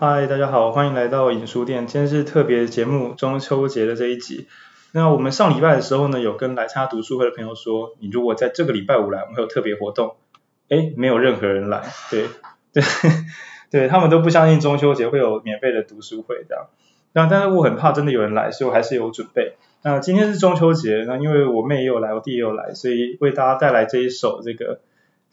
嗨，大家好，欢迎来到影书店。今天是特别节目中秋节的这一集。那我们上礼拜的时候呢，有跟来参加读书会的朋友说，你如果在这个礼拜五来，我们会有特别活动。诶，没有任何人来，对 对对，他们都不相信中秋节会有免费的读书会这样。那但是我很怕真的有人来，所以我还是有准备。那今天是中秋节，那因为我妹也有来，我弟也有来，所以为大家带来这一首这个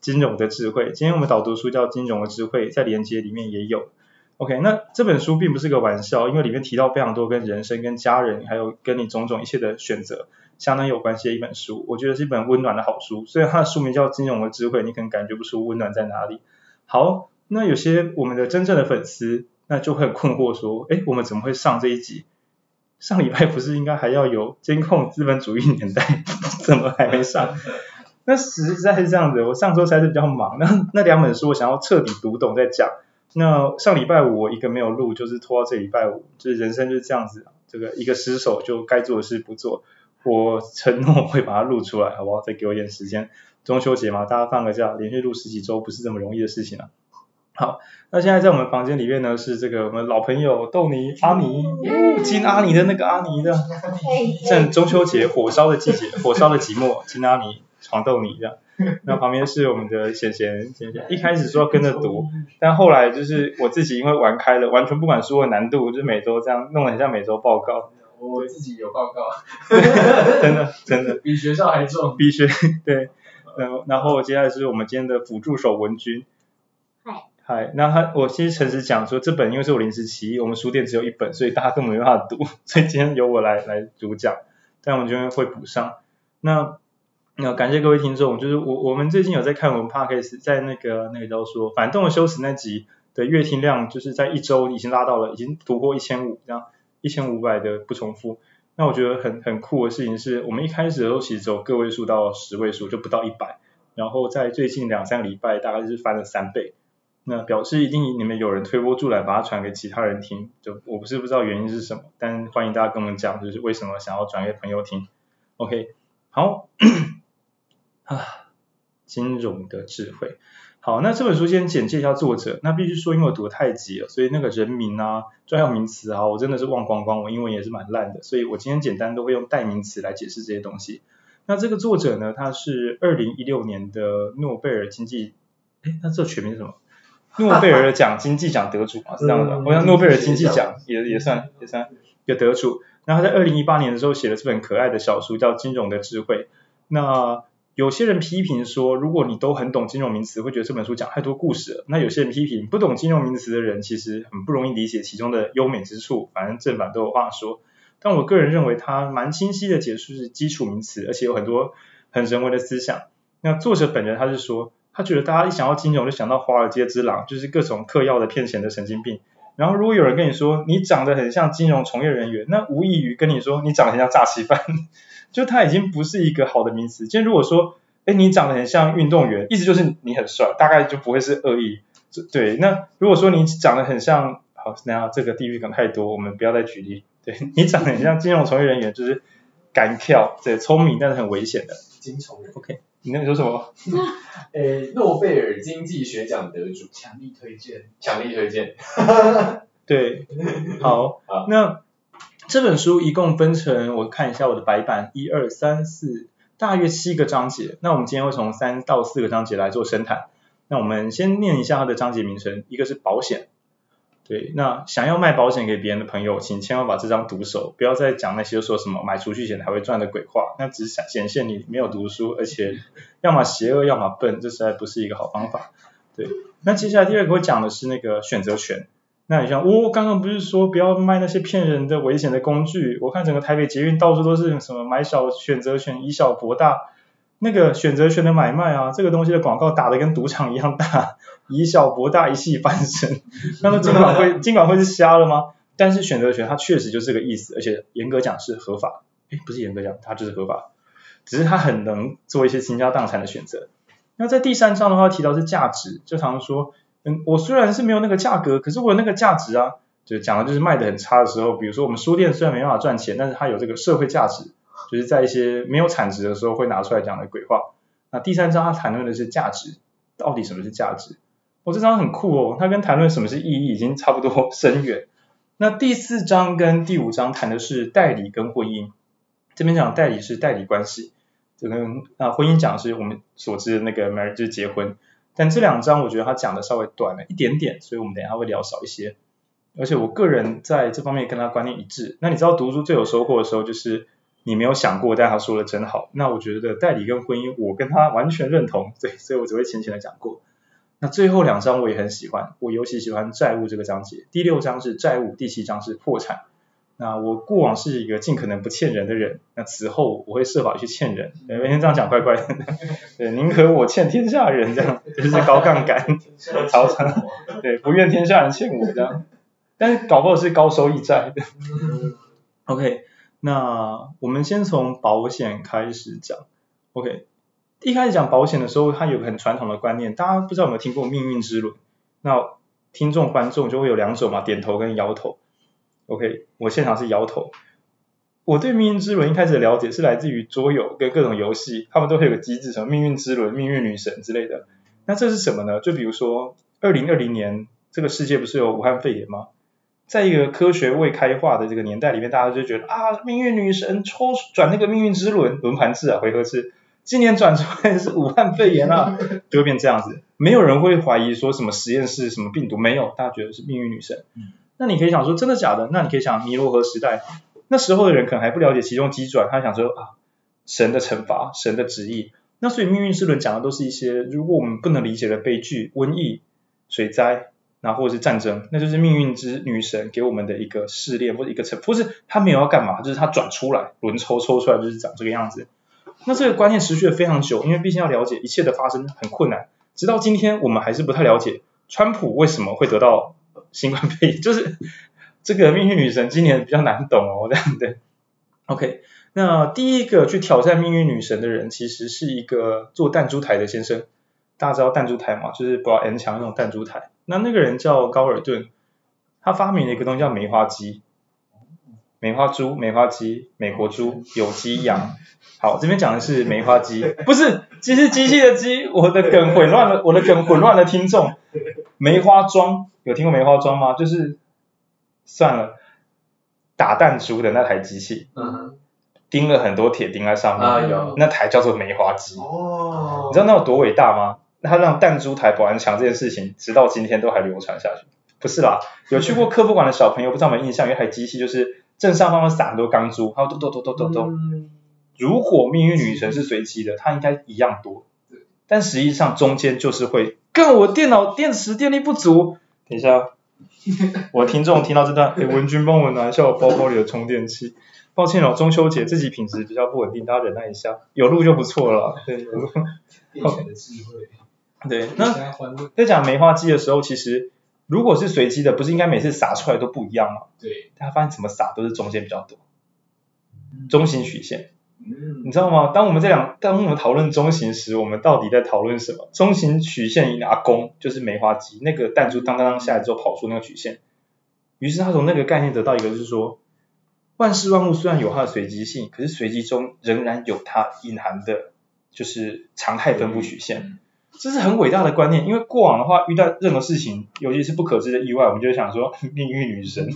金融的智慧。今天我们导读书叫《金融的智慧》，在连接里面也有。OK，那这本书并不是个玩笑，因为里面提到非常多跟人生、跟家人，还有跟你种种一切的选择，相当有关系的一本书。我觉得是一本温暖的好书。虽然它的书名叫《金融的智慧》，你可能感觉不出温暖在哪里。好，那有些我们的真正的粉丝，那就会困惑说，诶，我们怎么会上这一集？上礼拜不是应该还要有监控资本主义年代，怎么还没上？那实在是这样子，我上周才是比较忙，那那两本书我想要彻底读懂再讲。那上礼拜五我一个没有录，就是拖到这礼拜五，就是人生就是这样子，这个一个失手就该做的事不做。我承诺会把它录出来，好不好？再给我一点时间。中秋节嘛，大家放个假，连续录十几周不是这么容易的事情啊。好，那现在在我们房间里面呢，是这个我们老朋友豆泥阿尼，金阿尼的那个阿尼这样，正中秋节火烧的季节，火烧的寂寞，金阿尼闯豆泥这样。那旁边是我们的贤贤，贤贤一开始说要跟着读，但后来就是我自己因为玩开了，完全不管书的难度，就是每周这样弄得很像每周报告。我自己有报告，真的真的比学校还重，比学对。然后然后接下来是我们今天的辅助手文君。嗨，那他我其实诚实讲说，这本因为是我临时起意，我们书店只有一本，所以大家根本没办法读，所以今天由我来来主讲，但我们今天会补上。那那感谢各位听众，就是我我们最近有在看我们 Podcast，在那个那个叫做反动的修辞那集的月听量，就是在一周已经拉到了，已经突破一千五，这样一千五百的不重复。那我觉得很很酷的事情是，我们一开始的时候其实只有个位数到十位数，就不到一百，然后在最近两三个礼拜，大概是翻了三倍。那表示一定你们有人推波助澜，把它传给其他人听。就我不是不知道原因是什么，但欢迎大家跟我们讲，就是为什么想要转给朋友听。OK，好，啊，金融的智慧。好，那这本书先简介一下作者。那必须说，因为我读得太急了，所以那个人名啊、专有名词啊，我真的是忘光光。我英文也是蛮烂的，所以我今天简单都会用代名词来解释这些东西。那这个作者呢，他是二零一六年的诺贝尔经济，哎，那这全名是什么？诺贝尔奖经济奖得主嘛，是这样的。我想诺贝尔经济奖也也算也算一个得主。那他在二零一八年的时候写了这本可爱的小书，叫《金融的智慧》。那有些人批评说，如果你都很懂金融名词，会觉得这本书讲太多故事了。那有些人批评，不懂金融名词的人其实很不容易理解其中的优美之处。反正正反都有话说。但我个人认为，它蛮清晰的解释是基础名词，而且有很多很人文的思想。那作者本人他是说。他觉得大家一想到金融就想到华尔街之狼，就是各种嗑药的骗钱的神经病。然后如果有人跟你说你长得很像金融从业人员，那无异于跟你说你长得很像诈欺犯，就他已经不是一个好的名词。今天如果说，哎，你长得很像运动员，意思就是你很帅，大概就不会是恶意。对，那如果说你长得很像，好，那这个地域可能太多，我们不要再举例。对，你长得很像金融从业人员，就是敢跳，对，聪明但是很危险的金从人。OK。你那个说什么？诶，诺贝尔经济学奖得主，强力推荐，强力推荐。对，好，好，那这本书一共分成，我看一下我的白板，一二三四，大约七个章节。那我们今天会从三到四个章节来做深谈。那我们先念一下它的章节名称，一个是保险。对，那想要卖保险给别人的朋友，请千万把这张读手，不要再讲那些说什么买储蓄险才会赚的鬼话，那只显显现你没有读书，而且 要么邪恶，要么笨，这实在不是一个好方法。对，那接下来第二个我讲的是那个选择权。那你像，我、哦、刚刚不是说不要卖那些骗人的危险的工具？我看整个台北捷运到处都是什么买小选择权，以小博大。那个选择权的买卖啊，这个东西的广告打得跟赌场一样大，以小博大，一气翻身。那么金管会，金管会是瞎了吗？但是选择权它确实就是这个意思，而且严格讲是合法。诶，不是严格讲，它就是合法，只是它很能做一些倾家荡产的选择。那在第三章的话提到是价值，就常常说，嗯，我虽然是没有那个价格，可是我有那个价值啊，就讲的就是卖的很差的时候，比如说我们书店虽然没办法赚钱，但是它有这个社会价值。就是在一些没有产值的时候会拿出来讲的鬼话。那第三章它谈论的是价值，到底什么是价值？我、哦、这章很酷哦，它跟谈论什么是意义已经差不多深远。那第四章跟第五章谈的是代理跟婚姻，这边讲代理是代理关系，就跟啊婚姻讲的是我们所知的那个 marriage 是结婚。但这两章我觉得他讲的稍微短了一点点，所以我们等一下会聊少一些。而且我个人在这方面跟他观念一致。那你知道读书最有收获的时候，就是你没有想过，但他说的真好。那我觉得代理跟婚姻，我跟他完全认同，对，所以我只会浅浅的讲过。那最后两章我也很喜欢，我尤其喜欢债务这个章节。第六章是债务，第七章是破产。那我过往是一个尽可能不欠人的人，那此后我会设法去欠人。每天这样讲怪怪的，对，宁可我欠天下人这样，就是高杠杆，超长，对，不愿天下人欠我这样。但是搞不好是高收益债。OK，那我们先从保险开始讲。OK。一开始讲保险的时候，它有个很传统的观念，大家不知道有没有听过命运之轮？那听众观众就会有两种嘛，点头跟摇头。OK，我现场是摇头。我对命运之轮一开始的了解是来自于桌游跟各种游戏，他们都会有个机制，什么命运之轮、命运女神之类的。那这是什么呢？就比如说，二零二零年这个世界不是有武汉肺炎吗？在一个科学未开化的这个年代里面，大家就觉得啊，命运女神抽转那个命运之轮轮盘制啊，回合制。今年转出来是 武汉肺炎啊，就会变这样子。没有人会怀疑说什么实验室什么病毒没有，大家觉得是命运女神。那你可以想说真的假的？那你可以想尼罗河时代，那时候的人可能还不了解其中机转，他想说啊，神的惩罚，神的旨意。那所以命运之轮讲的都是一些如果我们不能理解的悲剧、瘟疫、水灾，然后或者是战争，那就是命运之女神给我们的一个试炼或者一个惩，不是她没有要干嘛，就是她转出来轮抽抽出来就是长这个样子。那这个观念持续了非常久，因为毕竟要了解一切的发生很困难，直到今天我们还是不太了解川普为什么会得到新冠肺炎，就是这个命运女神今年比较难懂哦，这样对。OK，那第一个去挑战命运女神的人，其实是一个做弹珠台的先生，大家知道弹珠台嘛？就是不要 N 墙那种弹珠台。那那个人叫高尔顿，他发明了一个东西叫梅花鸡。梅花猪、梅花鸡、美国猪、有机羊。好，这边讲的是梅花鸡，不是鸡是机器的鸡。我的梗混乱了，我的梗混乱了，听众。梅花桩有听过梅花桩吗？就是算了，打弹珠的那台机器，嗯，钉了很多铁钉在上面，啊有，那台叫做梅花鸡。哦，你知道那有多伟大吗？他让弹珠台保安墙这件事情，直到今天都还流传下去。不是啦，有去过科博馆的小朋友不知道有没有印象，有一台机器就是。正上方会撒很多钢珠，还有咚咚咚咚咚咚。如果命运女神是随机的，它应该一样多。但实际上中间就是会，跟我电脑电池电力不足。等一下，我听众听到这段，哎，文君帮我拿一下我包包里的充电器。抱歉哦，中秋节自己品质比较不稳定，大家忍耐一下，有路就不错了。对，有录。电的智慧。对，那在讲梅花鸡的时候，其实。如果是随机的，不是应该每次撒出来都不一样吗？对，大家发现怎么撒都是中间比较多，中型曲线，嗯，你知道吗？当我们这两，当我们讨论中型时，我们到底在讨论什么？中型曲线一拿弓就是梅花鸡，那个弹珠当当当下来之后跑出那个曲线，于是他从那个概念得到一个就是说，万事万物虽然有它的随机性，可是随机中仍然有它隐含的，就是常态分布曲线。嗯这是很伟大的观念，因为过往的话，遇到任何事情，尤其是不可知的意外，我们就想说 命运女神。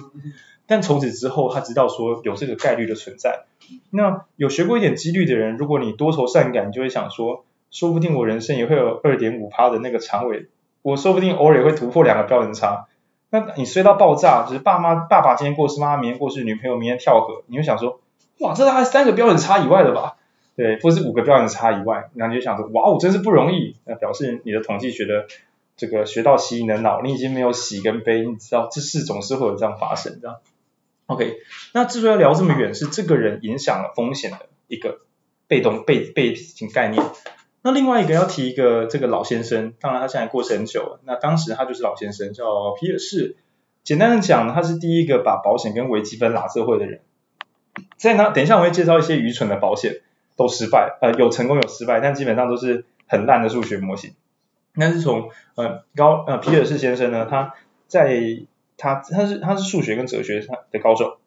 但从此之后，他知道说有这个概率的存在。那有学过一点几率的人，如果你多愁善感，你就会想说，说不定我人生也会有二点五趴的那个长尾，我说不定偶尔也会突破两个标准差。那你衰到爆炸，就是爸妈爸爸今天过世，妈妈明天过世，女朋友明天跳河，你会想说，哇，这大概三个标准差以外的吧？对，或是五个标准差以外，然后你就想说，哇哦，真是不容易。那表示你的统计学的这个学到洗你的脑，你已经没有喜跟悲，你知道这事总是会有这样发生，这样。OK，那之所以要聊这么远，是这个人影响了风险的一个被动被背景概念。那另外一个要提一个这个老先生，当然他现在过世很久了，那当时他就是老先生，叫皮尔士。简单的讲，他是第一个把保险跟微积分拉社会的人。在那，等一下我会介绍一些愚蠢的保险。都失败，呃，有成功有失败，但基本上都是很烂的数学模型。但是从呃高呃皮尔士先生呢，他在他他是他是数学跟哲学的高手。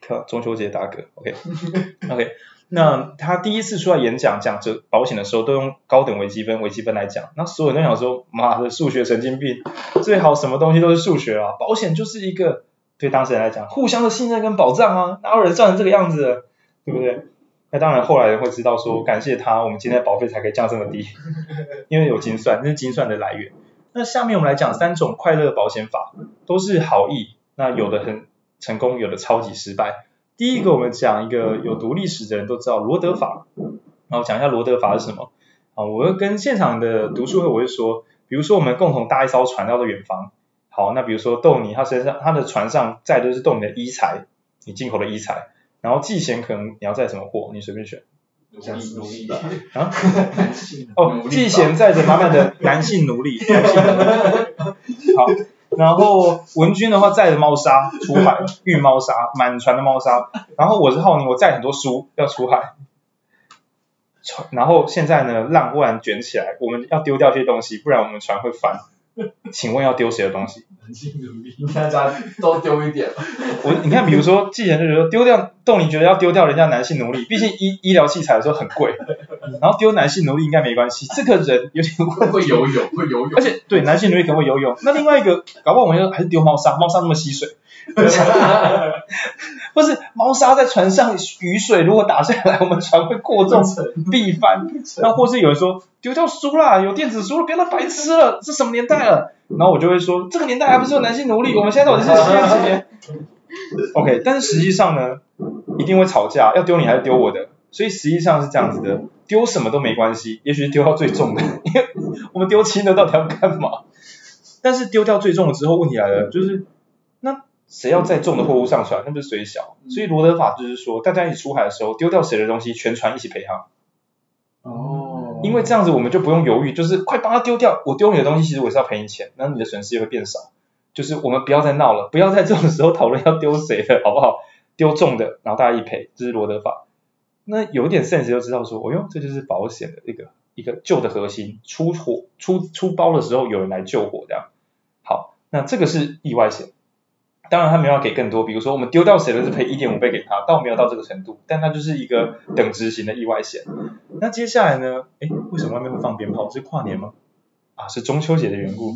靠，中秋节打嗝，OK OK，那他第一次出来演讲讲这保险的时候，都用高等微积分微积分来讲。那所有人都想说，妈的，数学神经病，最好什么东西都是数学啊，保险就是一个对当事人来讲互相的信任跟保障啊，哪有人赚成这个样子，对不对？那当然后来人会知道说，感谢他，我们今天的保费才可以降这么低，因为有精算，那是精算的来源。那下面我们来讲三种快乐保险法，都是好意，那有的很成功，有的超级失败。第一个我们讲一个有读历史的人都知道罗德法，然后讲一下罗德法是什么。啊，我会跟现场的读书会我会说，比如说我们共同搭一艘船到了远方，好，那比如说豆泥他身上他的船上载的是豆泥的衣材，你进口的衣材，然后季贤可能你要载什么货，你随便选。奴隶奴隶吧。啊？哦，季贤载着满满的男性奴隶。好。然后文君的话载着猫砂出海运猫砂，满船的猫砂。然后我是浩宁，我载很多书要出海。然后现在呢，浪忽然卷起来，我们要丢掉这些东西，不然我们船会翻。请问要丢谁的东西？男性奴隶大家都丢一点。我你看，比如说，既然就觉得丢掉，豆你觉得要丢掉人家男性奴隶，毕竟医医疗器材的时候很贵，然后丢男性奴隶应该没关系。这个人有点会游泳，会游泳，而且对男性奴隶可能会游泳。那另外一个，搞不好我们还是丢猫砂，猫砂那么吸水。不是猫砂在船上，雨水如果打下来，我们船会过重，必翻。那或是有人说丢掉书啦，有电子书了，别当白痴了，这什么年代了？然后我就会说，这个年代还不是有男性奴隶？我们现在到底是几年几年？OK，但是实际上呢，一定会吵架，要丢你还是丢我的？所以实际上是这样子的，丢什么都没关系，也许是丢到最重的，因为我们丢轻的到底要干嘛？但是丢掉最重了之后，问题来了，就是那。谁要载重的货物上船，那不是谁小？所以罗德法就是说，大家一起出海的时候，丢掉谁的东西，全船一起赔他。哦。因为这样子我们就不用犹豫，就是快帮他丢掉。我丢你的东西，其实我是要赔你钱，那你的损失也会变少。就是我们不要再闹了，不要在这种时候讨论要丢谁的好不好？丢重的，然后大家一赔，这是罗德法。那有一点 sense 就知道说，哦哟，这就是保险的一个一个旧的核心。出火出出包的时候，有人来救火这样。好，那这个是意外险。当然他没有要给更多，比如说我们丢掉谁了是赔一点五倍给他，倒没有到这个程度，但他就是一个等值型的意外险。那接下来呢？哎，为什么外面会放鞭炮？是跨年吗？啊，是中秋节的缘故。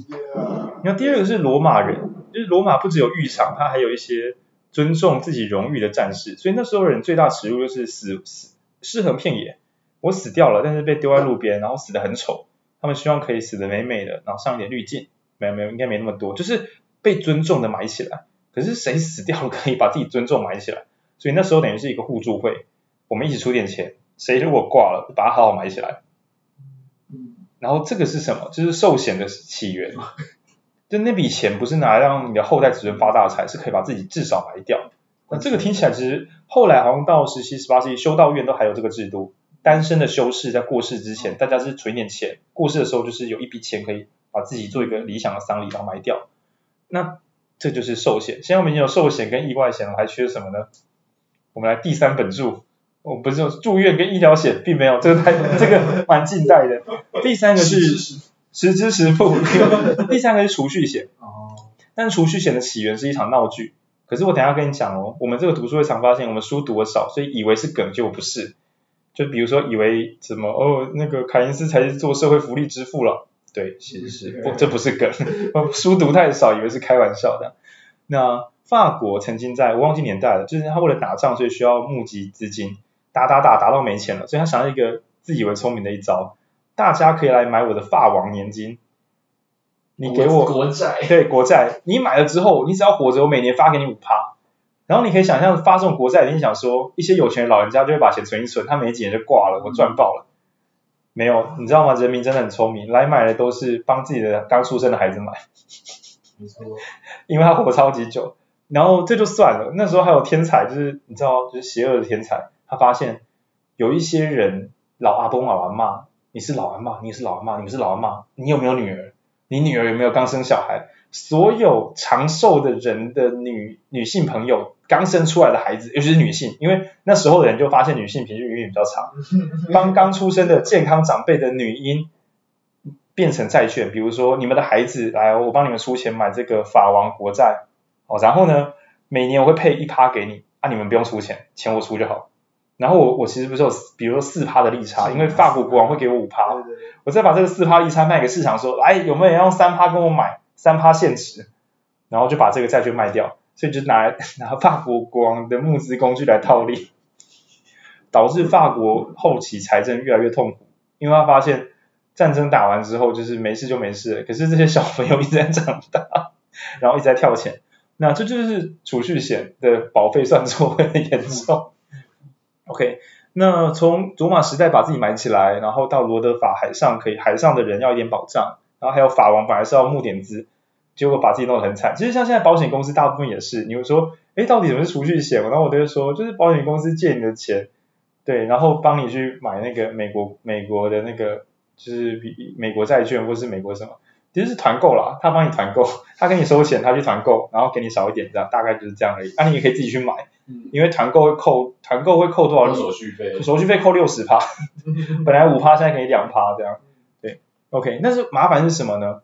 那第二个是罗马人，就是罗马不只有浴场，他还有一些尊重自己荣誉的战士，所以那时候人最大耻辱就是死死尸横遍野，我死掉了，但是被丢在路边，然后死得很丑，他们希望可以死得美美的，然后上一点滤镜，没有没有，应该没那么多，就是被尊重的埋起来。可是谁死掉了可以把自己尊重埋起来，所以那时候等于是一个互助会，我们一起出点钱，谁如果挂了，把它好好埋起来。然后这个是什么？就是寿险的起源，就那笔钱不是拿来让你的后代子孙发大财，是可以把自己至少埋掉。那这个听起来其实后来好像到十七、十八世纪修道院都还有这个制度，单身的修士在过世之前，大家是存一点钱，过世的时候就是有一笔钱可以把自己做一个理想的丧礼，然后埋掉。那这就是寿险。现在我们已经有寿险跟意外险了，还缺什么呢？我们来第三本住，我们不是有住院跟医疗险，并没有，这个太这个蛮近代的。第三个是实支实付，第三个是储蓄险。哦。但储蓄险的起源是一场闹剧。可是我等一下跟你讲哦，我们这个读书会常发现，我们书读的少，所以以为是梗，就不是。就比如说以为怎么哦，那个凯恩斯才是做社会福利之父了。对，其实是不，这不是梗，书读太少，以为是开玩笑的。那法国曾经在，我忘记年代了，就是他为了打仗，所以需要募集资金，打打打打到没钱了，所以他想到一个自以为聪明的一招，大家可以来买我的法王年金，你给我国债，对国债，你买了之后，你只要活着，我每年发给你五趴，然后你可以想象发这种国债，你想说一些有钱的老人家就会把钱存一存，他没几年就挂了，我赚爆了。没有，你知道吗？人民真的很聪明，来买的都是帮自己的刚出生的孩子买，没错，因为他活超级久。然后这就算了，那时候还有天才，就是你知道，就是邪恶的天才，他发现有一些人老阿公老阿妈，你是老阿妈，你是老阿妈，你们是老阿妈，你有没有女儿？你女儿有没有刚生小孩？所有长寿的人的女女性朋友刚生出来的孩子，尤其是女性，因为那时候的人就发现女性平均余命比较长，帮刚出生的健康长辈的女婴变成债券，比如说你们的孩子来，我帮你们出钱买这个法王国债，哦，然后呢，每年我会配一趴给你，啊，你们不用出钱，钱我出就好。然后我我其实不是有比如说四趴的利差，因为法国国王会给我五趴，我再把这个四趴利差卖给市场说，哎有没有人要用三趴跟我买三趴现值，然后就把这个债券卖掉，所以就拿 拿法国国王的募资工具来套利，导致法国后期财政越来越痛苦，因为他发现战争打完之后就是没事就没事，可是这些小朋友一直在长大，然后一直在跳钱，那这就是储蓄险的保费算错会很严重。OK，那从罗马时代把自己埋起来，然后到罗德法海上可以海上的人要一点保障，然后还有法王本来是要募点资，结果把自己弄得很惨。其实像现在保险公司大部分也是，你会说，哎，到底什么是储蓄险？然后我都会说，就是保险公司借你的钱，对，然后帮你去买那个美国美国的那个就是比美国债券或是美国什么，其实是团购啦，他帮你团购，他给你收钱，他去团购，然后给你少一点，这样大概就是这样而已。那、啊、你也可以自己去买。因为团购会扣，团购会扣多少？手续费。手续费扣六十趴，本来五趴，现在给你两趴这样。对，OK，那是麻烦是什么呢？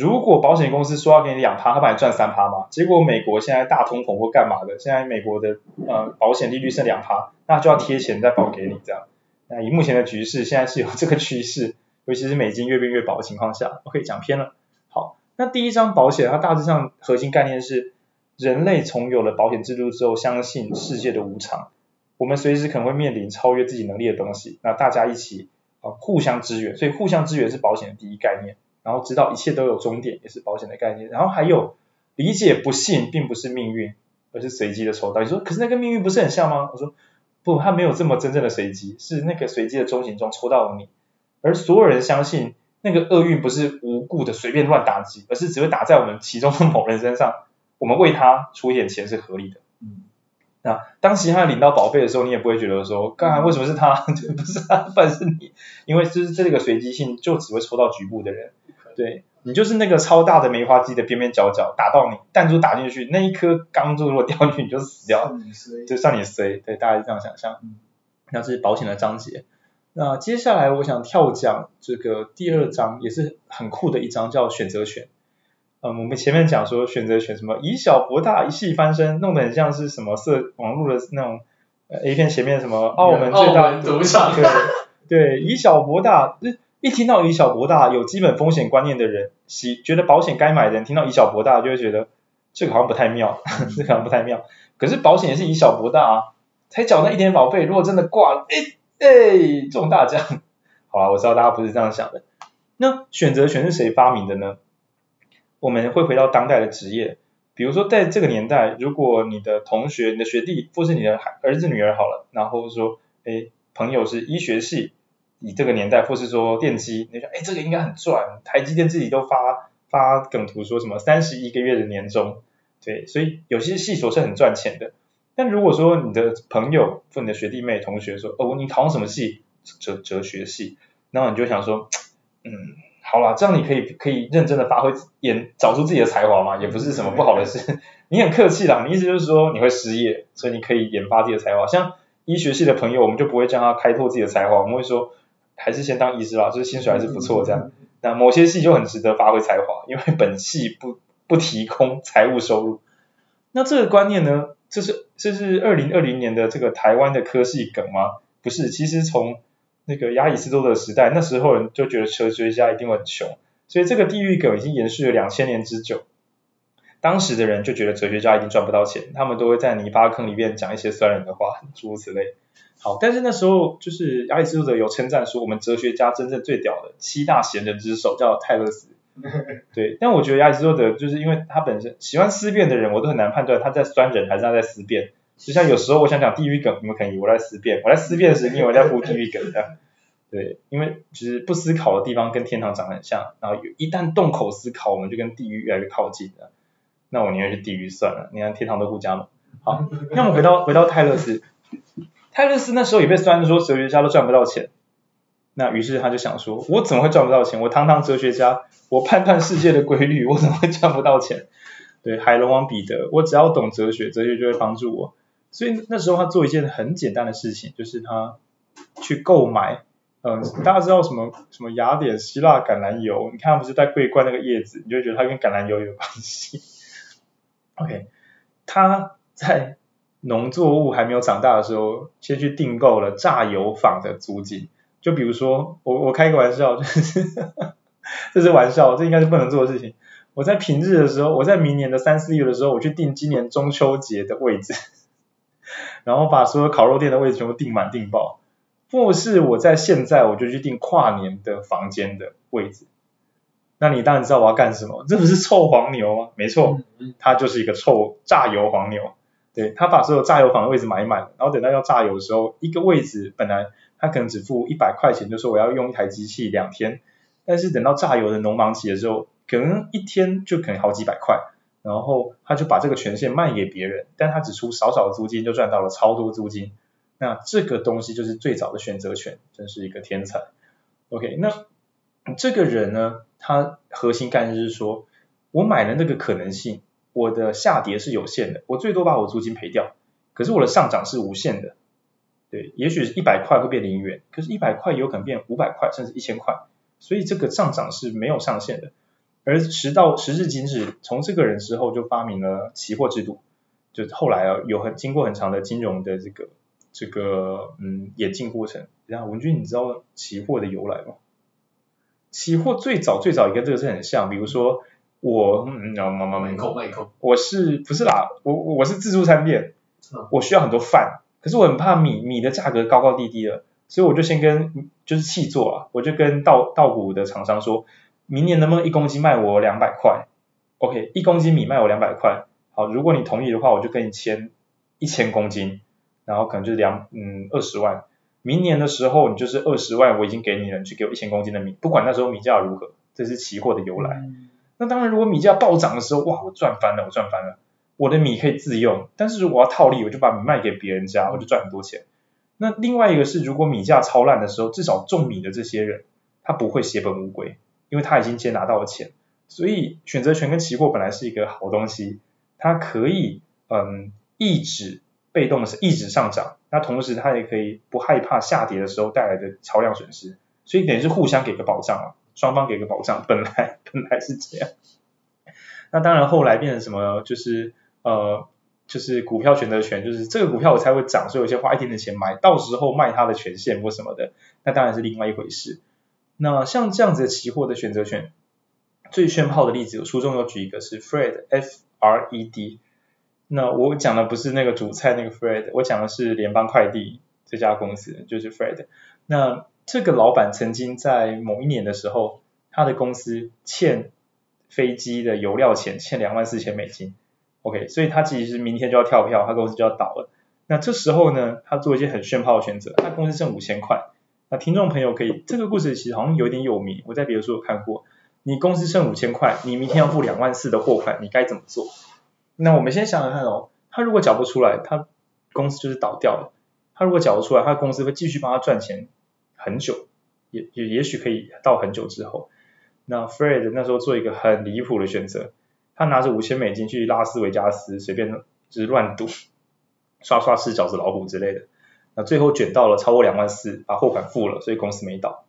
如果保险公司说要给你两趴，他帮你赚三趴嘛？结果美国现在大通膨或干嘛的，现在美国的呃保险利率剩两趴，那就要贴钱再保给你这样。那以目前的局势，现在是有这个趋势，尤其是美金越变越薄的情况下，OK，讲偏了。好，那第一张保险它大致上核心概念是。人类从有了保险制度之后，相信世界的无常，我们随时可能会面临超越自己能力的东西。那大家一起啊互相支援，所以互相支援是保险的第一概念。然后知道一切都有终点，也是保险的概念。然后还有理解不幸并不是命运，而是随机的抽到。你说可是那个命运不是很像吗？我说不，它没有这么真正的随机，是那个随机的中型中抽到了你。而所有人相信那个厄运不是无故的随便乱打击，而是只会打在我们其中的某人身上。我们为他出一点钱是合理的。嗯，那当其他人领到保费的时候，你也不会觉得说，刚才为什么是他，不是他，不然是你，因为就是这个随机性，就只会抽到局部的人。对，你就是那个超大的梅花机的边边角角打到你，弹珠打进去，那一颗钢珠如果掉进去，你就死掉，就算你衰。对，大家是这样想象。嗯，那这是保险的章节。那接下来我想跳讲这个第二章，也是很酷的一章，叫选择权。嗯，我们前面讲说选择权什么以小博大一系翻身，弄得很像是什么色网络的那种 A 片前面什么澳门最大赌场，对对，以小博大，一听到以小博大有基本风险观念的人，喜觉得保险该买的人，听到以小博大就会觉得这个好像不太妙，这个好像不太妙。可是保险也是以小博大啊，才缴那一点保费，如果真的挂了，哎哎中大奖，好啊，我知道大家不是这样想的。那选择权是谁发明的呢？我们会回到当代的职业，比如说在这个年代，如果你的同学、你的学弟或是你的孩儿子、女儿好了，然后说，哎，朋友是医学系，以这个年代，或是说电机，你说，哎，这个应该很赚，台积电自己都发发梗图说什么三十一个月的年终，对，所以有些系所是很赚钱的。但如果说你的朋友或你的学弟妹、同学说，哦，你考什么系？哲哲学系，然后你就想说，嗯。好了，这样你可以可以认真的发挥演找出自己的才华嘛，也不是什么不好的事。你很客气啦，你意思就是说你会失业，所以你可以研发自己的才华。像医学系的朋友，我们就不会叫他开拓自己的才华，我们会说还是先当医师啦，就是薪水还是不错这样。那某些系就很值得发挥才华，因为本系不不提供财务收入。那这个观念呢，这是这是二零二零年的这个台湾的科系梗吗？不是，其实从那个亚里士多德的时代，那时候人就觉得哲学家一定会很穷，所以这个地狱梗已经延续了两千年之久。当时的人就觉得哲学家一定赚不到钱，他们都会在泥巴坑里面讲一些酸人的话，诸如此类。好，但是那时候就是亚里士多德有称赞说，我们哲学家真正最屌的七大贤人之首叫泰勒斯。对，但我觉得亚里士多德就是因为他本身喜欢思辨的人，我都很难判断他在酸人还是他在思辨。就像有时候我想讲地狱梗，你们可能以为我在思辨，我在思辨时，你以为在铺地狱梗这样。对，因为其实不思考的地方跟天堂长得很像，然后一旦动口思考，我们就跟地狱越来越靠近了。那我宁愿去地狱算了，你看天堂都不加盟。好，那我们回到回到泰勒斯，泰勒斯那时候也被酸说哲学家都赚不到钱，那于是他就想说，我怎么会赚不到钱？我堂堂哲学家，我判断世界的规律，我怎么会赚不到钱？对，海龙王彼得，我只要懂哲学，哲学就会帮助我。所以那时候他做一件很简单的事情，就是他去购买。嗯，大家知道什么什么雅典希腊橄榄油？你看他，不是在桂冠那个叶子，你就觉得它跟橄榄油有关系。OK，他在农作物还没有长大的时候，先去订购了榨油坊的租金。就比如说，我我开个玩笑，就 是这是玩笑，这应该是不能做的事情。我在平日的时候，我在明年的三四月的时候，我去订今年中秋节的位置，然后把所有烤肉店的位置全部订满订爆。或是我在现在我就去订跨年的房间的位置。那你当然知道我要干什么，这不是臭黄牛吗？没错，它就是一个臭榨油黄牛。对，他把所有榨油房的位置买满，然后等到要榨油的时候，一个位置本来他可能只付一百块钱，就说我要用一台机器两天，但是等到榨油的农忙期的时候，可能一天就可能好几百块，然后他就把这个权限卖给别人，但他只出少少的租金就赚到了超多租金，那这个东西就是最早的选择权，真是一个天才。OK，那这个人呢，他核心概念是说我买了那个可能性。我的下跌是有限的，我最多把我租金赔掉，可是我的上涨是无限的，对，也许一百块会变零元，可是一百块有可能变五百块，甚至一千块，所以这个上涨是没有上限的。而时到时至今日，从这个人之后就发明了期货制度，就后来啊有很经过很长的金融的这个这个嗯演进过程。然后文君，你知道期货的由来吗？期货最早最早也跟这个是很像，比如说。我嗯，妈妈没空我是不是啦？我我是自助餐店，我需要很多饭，可是我很怕米米的价格高高低低的，所以我就先跟就是契作啊，我就跟稻稻谷的厂商说，明年能不能一公斤卖我两百块？OK，一公斤米卖我两百块，好，如果你同意的话，我就跟你签一千公斤，然后可能就是两嗯二十万，明年的时候你就是二十万，我已经给你了，你去给我一千公斤的米，不管那时候米价如何，这是期货的由来。嗯那当然，如果米价暴涨的时候，哇，我赚翻了，我赚翻了，我的米可以自用。但是如果我要套利，我就把米卖给别人家，我就赚很多钱。那另外一个是，如果米价超烂的时候，至少种米的这些人，他不会血本无归，因为他已经先拿到了钱。所以选择权跟期货本来是一个好东西，它可以嗯抑制被动的是抑制上涨，那同时它也可以不害怕下跌的时候带来的超量损失，所以等于是互相给个保障啊。双方给个保障，本来本来是这样，那当然后来变成什么，就是呃，就是股票选择权，就是这个股票我才会涨，所以我先花一点点钱买，到时候卖它的权限或什么的，那当然是另外一回事。那像这样子的期货的选择权，最炫炮的例子，我书中有举一个是 Fred F R E D，那我讲的不是那个主菜那个 Fred，我讲的是联邦快递这家公司，就是 Fred，那。这个老板曾经在某一年的时候，他的公司欠飞机的油料钱，欠两万四千美金。OK，所以他其实明天就要跳票，他公司就要倒了。那这时候呢，他做一些很炫炮的选择，他公司剩五千块。那听众朋友可以，这个故事其实好像有点有名，我在别的书有看过。你公司剩五千块，你明天要付两万四的货款，你该怎么做？那我们先想想看哦，他如果缴不出来，他公司就是倒掉了。他如果缴不出来，他的公司会继续帮他赚钱。很久，也也也许可以到很久之后，那 Fred 那时候做一个很离谱的选择，他拿着五千美金去拉斯维加斯随便就是乱赌，刷刷吃饺子老虎之类的，最后卷到了超过两万四，把货款付了，所以公司没倒。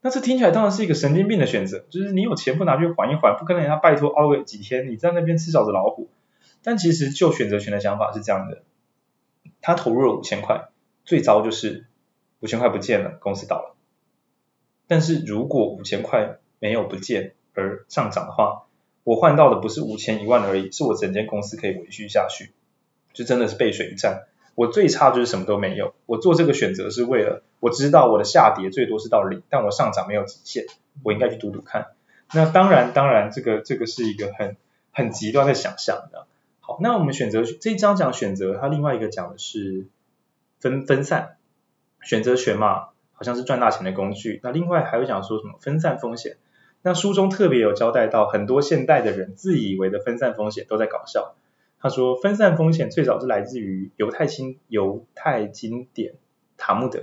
那这听起来当然是一个神经病的选择，就是你有钱不拿去还一还，不跟人家拜托熬个几天，你在那边吃饺子老虎。但其实就选择权的想法是这样的，他投入了五千块，最糟就是。五千块不见了，公司倒了。但是如果五千块没有不见而上涨的话，我换到的不是五千一万而已，是我整间公司可以维续下去，就真的是背水一战。我最差就是什么都没有。我做这个选择是为了我知道我的下跌最多是到零，但我上涨没有极限，我应该去赌赌看。那当然，当然这个这个是一个很很极端的想象的。好，那我们选择这一章讲选择，它另外一个讲的是分分散。选择权嘛，好像是赚大钱的工具。那另外还会讲说什么分散风险？那书中特别有交代到，很多现代的人自以为的分散风险都在搞笑。他说分散风险最早是来自于犹太经犹太经典《塔木德》，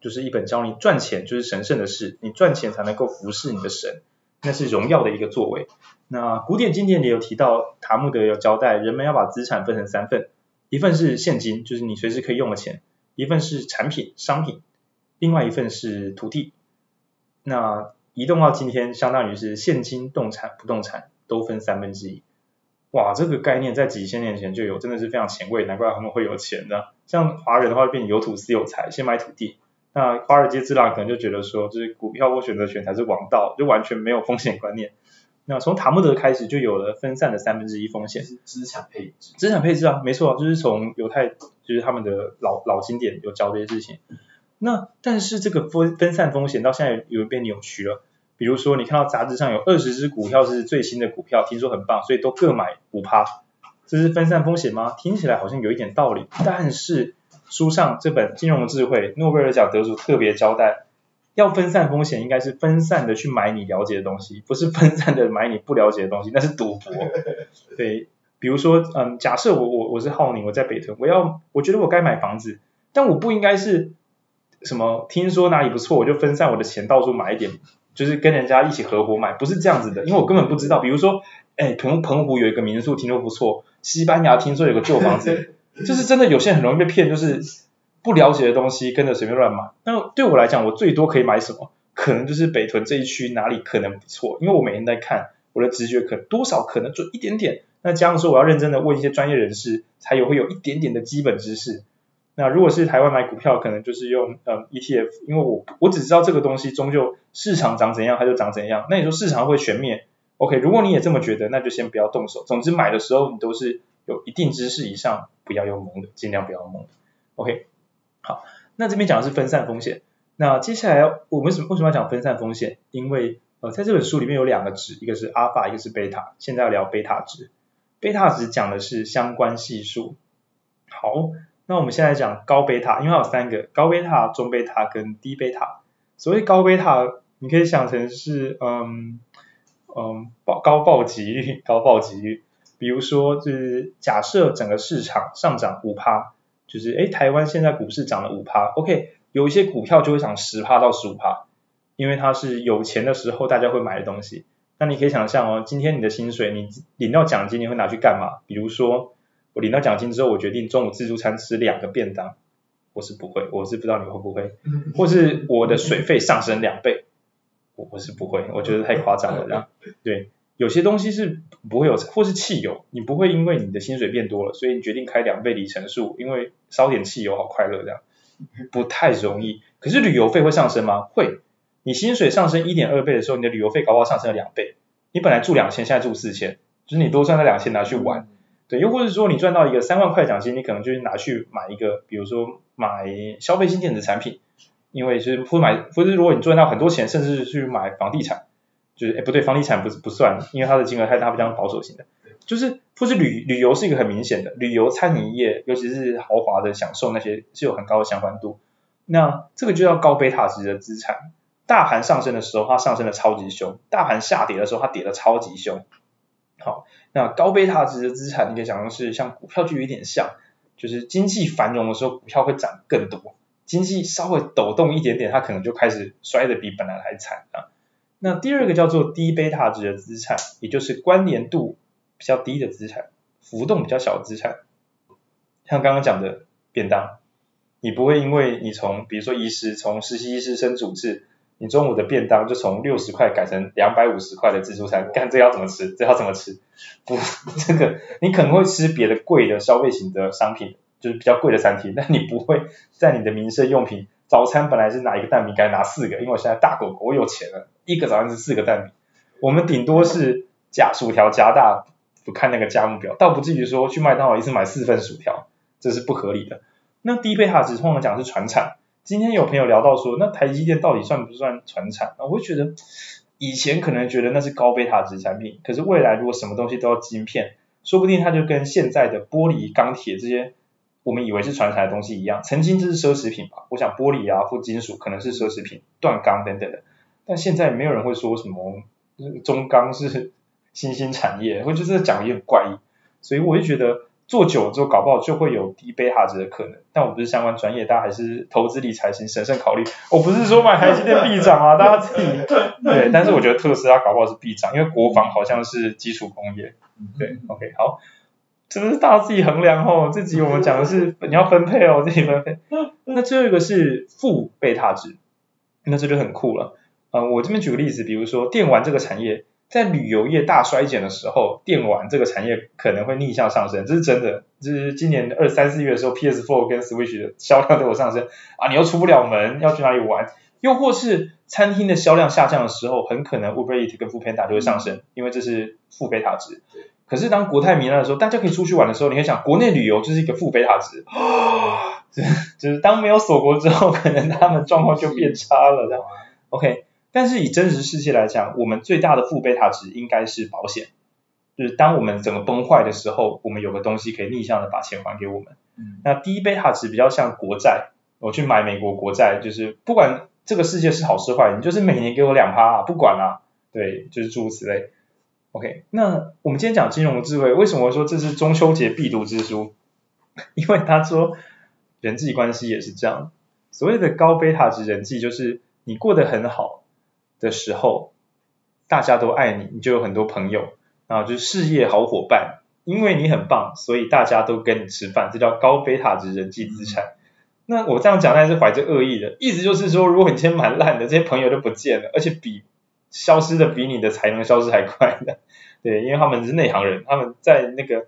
就是一本教你赚钱就是神圣的事，你赚钱才能够服侍你的神，那是荣耀的一个作为。那古典经典里有提到，塔木德有交代人们要把资产分成三份，一份是现金，就是你随时可以用的钱。一份是产品商品，另外一份是土地。那移动到今天，相当于是现金、动产、不动产都分三分之一。哇，这个概念在几千年前就有，真的是非常前卫，难怪他们会有钱的。像华人的话，变有土斯有财，先买土地。那华尔街之狼可能就觉得说，就是股票或选择权才是王道，就完全没有风险观念。那从塔木德开始就有了分散的三分之一风险，是资产配置。资产配置啊，没错，就是从犹太，就是他们的老老经典有教这些事情。那但是这个分分散风险到现在有变扭曲了。比如说，你看到杂志上有二十只股票是最新的股票，听说很棒，所以都各买五趴，这是分散风险吗？听起来好像有一点道理，但是书上这本《金融智慧》诺贝尔奖得主特别交代，要分散风险，应该是分散的去买你了解的东西，不是分散的买你不了解的东西，那是赌博。对，比如说，嗯，假设我我我是浩宁，我在北屯，我要我觉得我该买房子，但我不应该是什么听说哪里不错，我就分散我的钱到处买一点。就是跟人家一起合伙买，不是这样子的，因为我根本不知道。比如说，哎，澎澎湖有一个民宿听说不错，西班牙听说有个旧房子，就是真的有些人很容易被骗，就是不了解的东西跟着随便乱买。那对我来讲，我最多可以买什么？可能就是北屯这一区哪里可能不错，因为我每天在看，我的直觉可能多少可能准一点点。那这样说，我要认真的问一些专业人士，才有会有一点点的基本知识。那如果是台湾买股票，可能就是用呃 ETF，因为我我只知道这个东西终究市场长怎样，它就长怎样。那你说市场会全灭？OK，如果你也这么觉得，那就先不要动手。总之买的时候你都是有一定知识以上，不要用蒙的，尽量不要蒙的。OK，好，那这边讲的是分散风险。那接下来我们什么为什么要讲分散风险？因为呃在这本书里面有两个值，一个是阿尔法，一个是贝塔。现在要聊贝塔值，贝塔值讲的是相关系数。好。那我们现在讲高贝塔，因为它有三个高贝塔、中贝塔跟低贝塔。所谓高贝塔，你可以想成是嗯嗯报高报级率、高报级率。比如说，就是假设整个市场上涨五趴，就是诶台湾现在股市涨了五趴，OK，有一些股票就会涨十趴到十五趴，因为它是有钱的时候大家会买的东西。那你可以想象哦，今天你的薪水，你领到奖金，你会拿去干嘛？比如说。我领到奖金之后，我决定中午自助餐吃两个便当，我是不会，我是不知道你会不会，或是我的水费上升两倍，我我是不会，我觉得太夸张了这样。对，有些东西是不会有，或是汽油，你不会因为你的薪水变多了，所以你决定开两倍里程数，因为烧点汽油好快乐这样，不太容易。可是旅游费会上升吗？会，你薪水上升一点二倍的时候，你的旅游费搞不好上升了两倍。你本来住两千，现在住四千，就是你多赚了两千拿去玩。对，又或者说你赚到一个三万块奖金，你可能就是拿去买一个，比如说买消费性电子产品，因为就是不买，或者如果你赚到很多钱，甚至去买房地产，就是哎不对，房地产不是不算，因为它的金额太大，比较保守型的，就是或是旅旅游是一个很明显的，旅游餐饮业，尤其是豪华的享受那些是有很高的相关度，那这个就叫高贝塔值的资产，大盘上升的时候它上升的超级凶，大盘下跌的时候它跌的超级凶。那高贝塔值的资产，你可以想象是像股票就有点像，就是经济繁荣的时候，股票会涨更多；经济稍微抖动一点点，它可能就开始摔得比本来还惨啊。那第二个叫做低贝塔值的资产，也就是关联度比较低的资产，浮动比较小的资产，像刚刚讲的便当，你不会因为你从比如说医师从实习医师升主治。你中午的便当就从六十块改成两百五十块的自助餐，看这要怎么吃？这要怎么吃？不，这个你可能会吃别的贵的消费型的商品，就是比较贵的餐厅，但你不会在你的民生用品早餐本来是拿一个蛋饼，改拿四个，因为我现在大狗狗，我有钱了，一个早餐是四个蛋饼，我们顶多是加薯条加大，不看那个价目表，倒不至于说去麦当劳一次买四份薯条，这是不合理的。那低贝塔值通常讲是传产。今天有朋友聊到说，那台积电到底算不算传产？我会觉得以前可能觉得那是高贝塔值产品，可是未来如果什么东西都要晶片，说不定它就跟现在的玻璃、钢铁这些我们以为是传产的东西一样，曾经这是奢侈品吧？我想玻璃啊或金属可能是奢侈品，断钢等等的，但现在没有人会说什么中钢是新兴产业，我觉得这讲的也很怪异，所以我就觉得。做久了之后，搞不好就会有低贝塔值的可能。但我不是相关专业，大家还是投资理财请审慎考虑。我不是说买台积电必涨啊，大家自己对。但是我觉得特斯拉搞不好是必涨，因为国防好像是基础工业。对，OK，好，这个是大家自己衡量哦。这集我们讲的是你要分配哦，自己分配。那最后一个是负贝塔值，那这就很酷了。嗯，我这边举个例子，比如说电玩这个产业，在旅游业大衰减的时候，电玩这个产业可能会逆向上升，这是真的。就是今年二三四月的时候，PS4 跟 Switch 的销量都有上升啊，你又出不了门，要去哪里玩？又或是餐厅的销量下降的时候，很可能 Uber Eats 跟 Foodpanda 就会上升，因为这是负贝塔值。可是当国泰民安的时候，大家可以出去玩的时候，你会想，国内旅游就是一个负贝塔值，就是当没有锁国之后，可能他们状况就变差了，这样。OK，但是以真实世界来讲，我们最大的负贝塔值应该是保险，就是当我们整个崩坏的时候，我们有个东西可以逆向的把钱还给我们。嗯、那低贝塔值比较像国债，我去买美国国债，就是不管这个世界是好是坏，你就是每年给我两趴，啊不管啦、啊，对，就是诸如此类。OK，那我们今天讲金融智慧，为什么说这是中秋节必读之书？因为他说人际关系也是这样，所谓的高贝塔值人际，就是你过得很好的时候，大家都爱你，你就有很多朋友，然后就是事业好伙伴，因为你很棒，所以大家都跟你吃饭，这叫高贝塔值人际资产。那我这样讲，那是怀着恶意的，意思就是说，如果你今天蛮烂的，这些朋友都不见了，而且比消失的比你的才能消失还快的，对，因为他们是内行人，他们在那个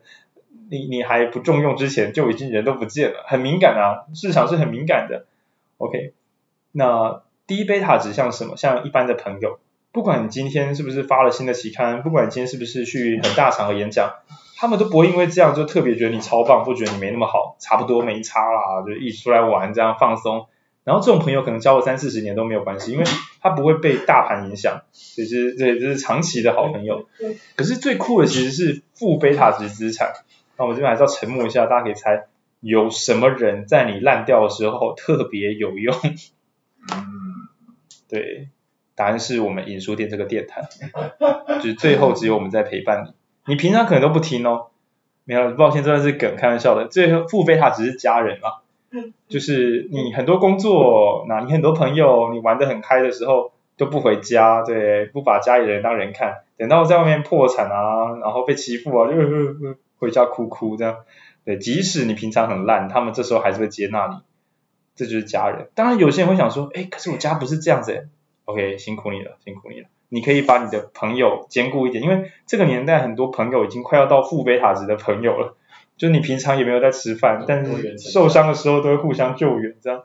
你你还不重用之前就已经人都不见了，很敏感啊，市场是很敏感的。OK，那低贝塔值像什么？像一般的朋友，不管你今天是不是发了新的期刊，不管你今天是不是去很大场合演讲，他们都不会因为这样就特别觉得你超棒，不觉得你没那么好，差不多没差啦，就一起出来玩这样放松。然后这种朋友可能交了三四十年都没有关系，因为他不会被大盘影响，所以是对，这是长期的好朋友。可是最酷的其实是负贝塔值资产。那我们这边还是要沉默一下，大家可以猜有什么人在你烂掉的时候特别有用？对，答案是我们影书店这个电台，就是最后只有我们在陪伴你。你平常可能都不听哦，没有，抱歉，真的是梗，开玩笑的。最后负贝塔只是家人啊。就是你很多工作，那你很多朋友，你玩得很开的时候都不回家，对，不把家里人当人看，等到在外面破产啊，然后被欺负啊，就是回家哭哭这样，对，即使你平常很烂，他们这时候还是会接纳你，这就是家人。当然有些人会想说，哎，可是我家不是这样子诶，OK，辛苦你了，辛苦你了，你可以把你的朋友兼顾一点，因为这个年代很多朋友已经快要到负贝塔值的朋友了。就你平常也没有在吃饭，但是受伤的时候都会互相救援，这样，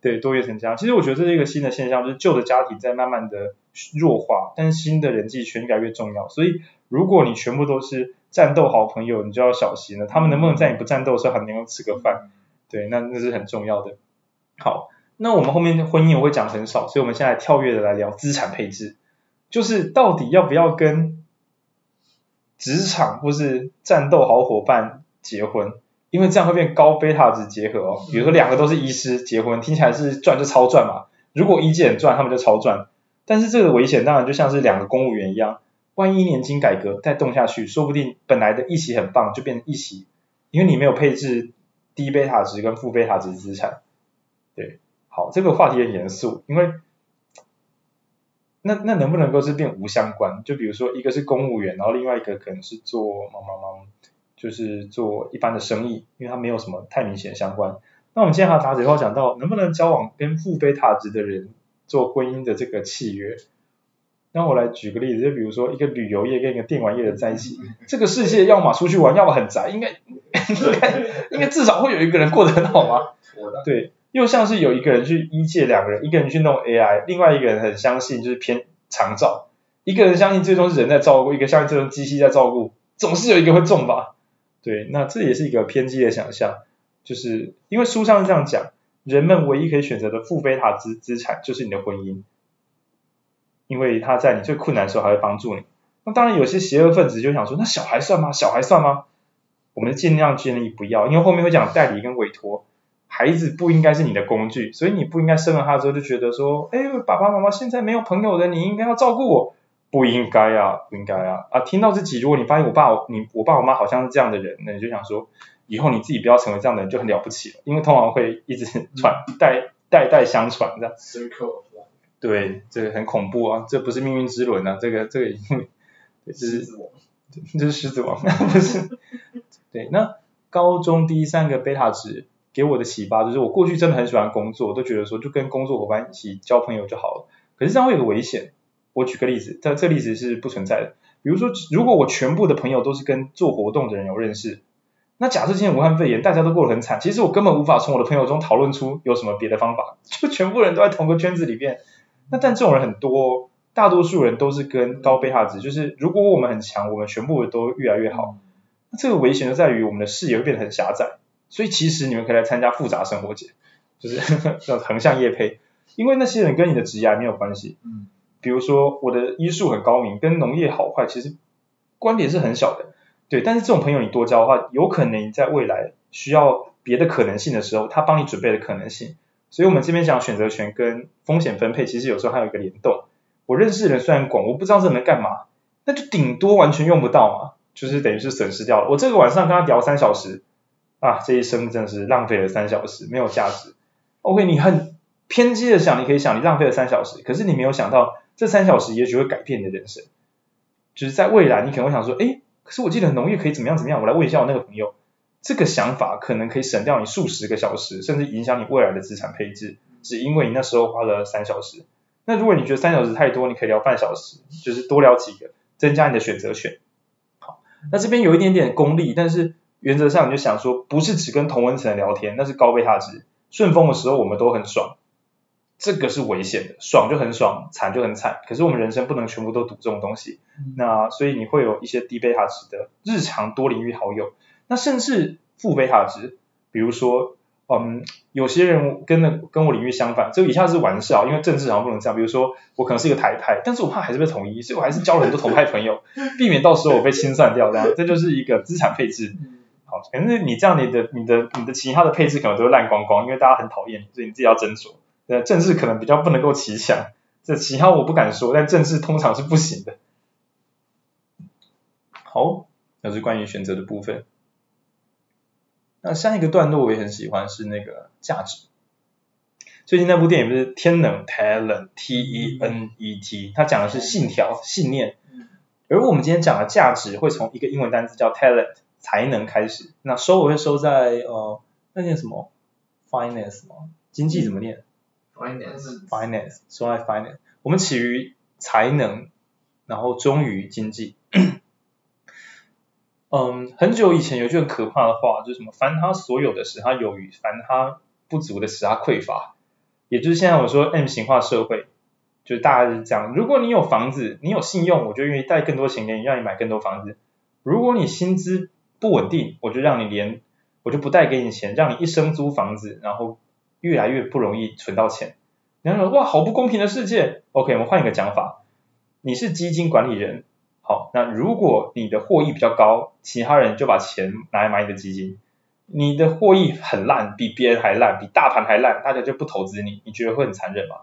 对，多元成家。其实我觉得这是一个新的现象，就是旧的家庭在慢慢的弱化，但是新的人际圈越来越重要。所以如果你全部都是战斗好朋友，你就要小心了，他们能不能在你不战斗的时候还能够吃个饭？对，那那是很重要的。好，那我们后面婚姻我会讲很少，所以我们现在跳跃的来聊资产配置，就是到底要不要跟职场或是战斗好伙伴结婚，因为这样会变高贝塔值结合哦。比如说两个都是医师结婚，听起来是赚就超赚嘛。如果医界很赚，他们就超赚。但是这个危险当然就像是两个公务员一样，万一年金改革再动下去，说不定本来的一席很棒就变成一席，因为你没有配置低贝塔值跟负贝塔值资产。对，好，这个话题很严肃，因为那那能不能够是变无相关？就比如说一个是公务员，然后另外一个可能是做忙忙忙。就是做一般的生意，因为它没有什么太明显的相关。那我们今天还打嘴炮讲到，能不能交往跟负贝塔值的人做婚姻的这个契约？那我来举个例子，就比如说一个旅游业跟一个电玩业的在一起，这个世界要么出去玩，要么很宅，应该 应该应该至少会有一个人过得很好吗？对，又像是有一个人去医界，两个人，一个人去弄 AI，另外一个人很相信就是偏长照，一个人相信最终是人在照顾，一个相信最终机器在照顾，总是有一个会中吧？对，那这也是一个偏激的想象，就是因为书上是这样讲，人们唯一可以选择的负贝塔资资产就是你的婚姻，因为他在你最困难的时候还会帮助你。那当然有些邪恶分子就想说，那小孩算吗？小孩算吗？我们尽量建议不要，因为后面会讲代理跟委托，孩子不应该是你的工具，所以你不应该生了他之后就觉得说，哎，爸爸妈妈现在没有朋友了，你应该要照顾我。不应该啊，不应该啊！啊，听到自己，如果你发现我爸、你我爸、我妈好像是这样的人，那你就想说，以后你自己不要成为这样的人，就很了不起了。因为通常会一直传代代代相传这样。Circle。对，这个很恐怖啊！这不是命运之轮啊！这个这个因为这是狮子王，这是狮子王，不是？对，那高中第三个贝塔值给我的启发就是，我过去真的很喜欢工作，我都觉得说就跟工作伙伴一起交朋友就好了。可是这样会有个危险。我举个例子，这这例子是不存在的。比如说，如果我全部的朋友都是跟做活动的人有认识，那假设今天武汉肺炎大家都过得很惨，其实我根本无法从我的朋友中讨论出有什么别的方法，就全部人都在同个圈子里面。那但这种人很多，大多数人都是跟高贝塔值，就是如果我们很强，我们全部都越来越好。那这个危险就在于我们的视野会变得很狭窄。所以其实你们可以来参加复杂生活节，就是 叫横向业配，因为那些人跟你的职业没有关系。嗯。比如说我的医术很高明，跟农业好坏其实观点是很小的。对，但是这种朋友你多交的话，有可能你在未来需要别的可能性的时候，他帮你准备的可能性。所以我们这边讲选择权跟风险分配，其实有时候还有一个联动。我认识的人虽然广，我不知道这能干嘛，那就顶多完全用不到嘛，就是等于是损失掉了。我这个晚上跟他聊三小时。啊，这一生真的是浪费了三小时，没有价值。OK，你很偏激的想，你可以想，你浪费了三小时，可是你没有想到，这三小时也许会改变你的人生。就是在未来，你可能会想说，哎，可是我记得农业可以怎么样怎么样，我来问一下我那个朋友，这个想法可能可以省掉你数十个小时，甚至影响你未来的资产配置，只因为你那时候花了三小时。那如果你觉得三小时太多，你可以聊半小时，就是多聊几个，增加你的选择权。好，那这边有一点点功利，但是。原则上你就想说，不是只跟同温层聊天，那是高贝塔值。顺风的时候我们都很爽，这个是危险的，爽就很爽，惨就很惨。可是我们人生不能全部都赌这种东西，那所以你会有一些低贝塔值的日常多领域好友，那甚至负贝塔值，比如说，嗯，有些人跟的跟我领域相反，这以下是玩笑，因为政治好像不能这样。比如说我可能是一个台派，但是我怕还是被统一，所以我还是交了很多同派朋友，避免到时候我被清算掉这样，这就是一个资产配置。好，可是你这样，你的、你的、你的其他的配置可能都会烂光光，因为大家很讨厌你，所以你自己要斟酌。对，政治可能比较不能够齐强，这其他我不敢说，但政治通常是不行的。好，那是关于选择的部分。那下一个段落我也很喜欢，是那个价值。最近那部电影不是《天能》（Talent，T E N E T），它讲的是信条、信念，而我们今天讲的价值会从一个英文单词叫 Talent。才能开始，那收我会收在呃，那念什么？Finance 吗？经济怎么念？Finance，Finance，收在 Finance。我们起于才能，然后终于经济。嗯，很久以前有句很可怕的话，就是什么？凡他所有的使他有余，凡他不足的使他匮乏。也就是现在我说 M 型化社会，就是大概是这样。如果你有房子，你有信用，我就愿意贷更多钱给你，让你买更多房子。如果你薪资不稳定，我就让你连，我就不贷给你钱，让你一生租房子，然后越来越不容易存到钱。你要说哇，好不公平的世界。OK，我们换一个讲法，你是基金管理人，好，那如果你的获益比较高，其他人就把钱拿来买你的基金。你的获益很烂，比别人还烂，比大盘还烂，大家就不投资你，你觉得会很残忍吗？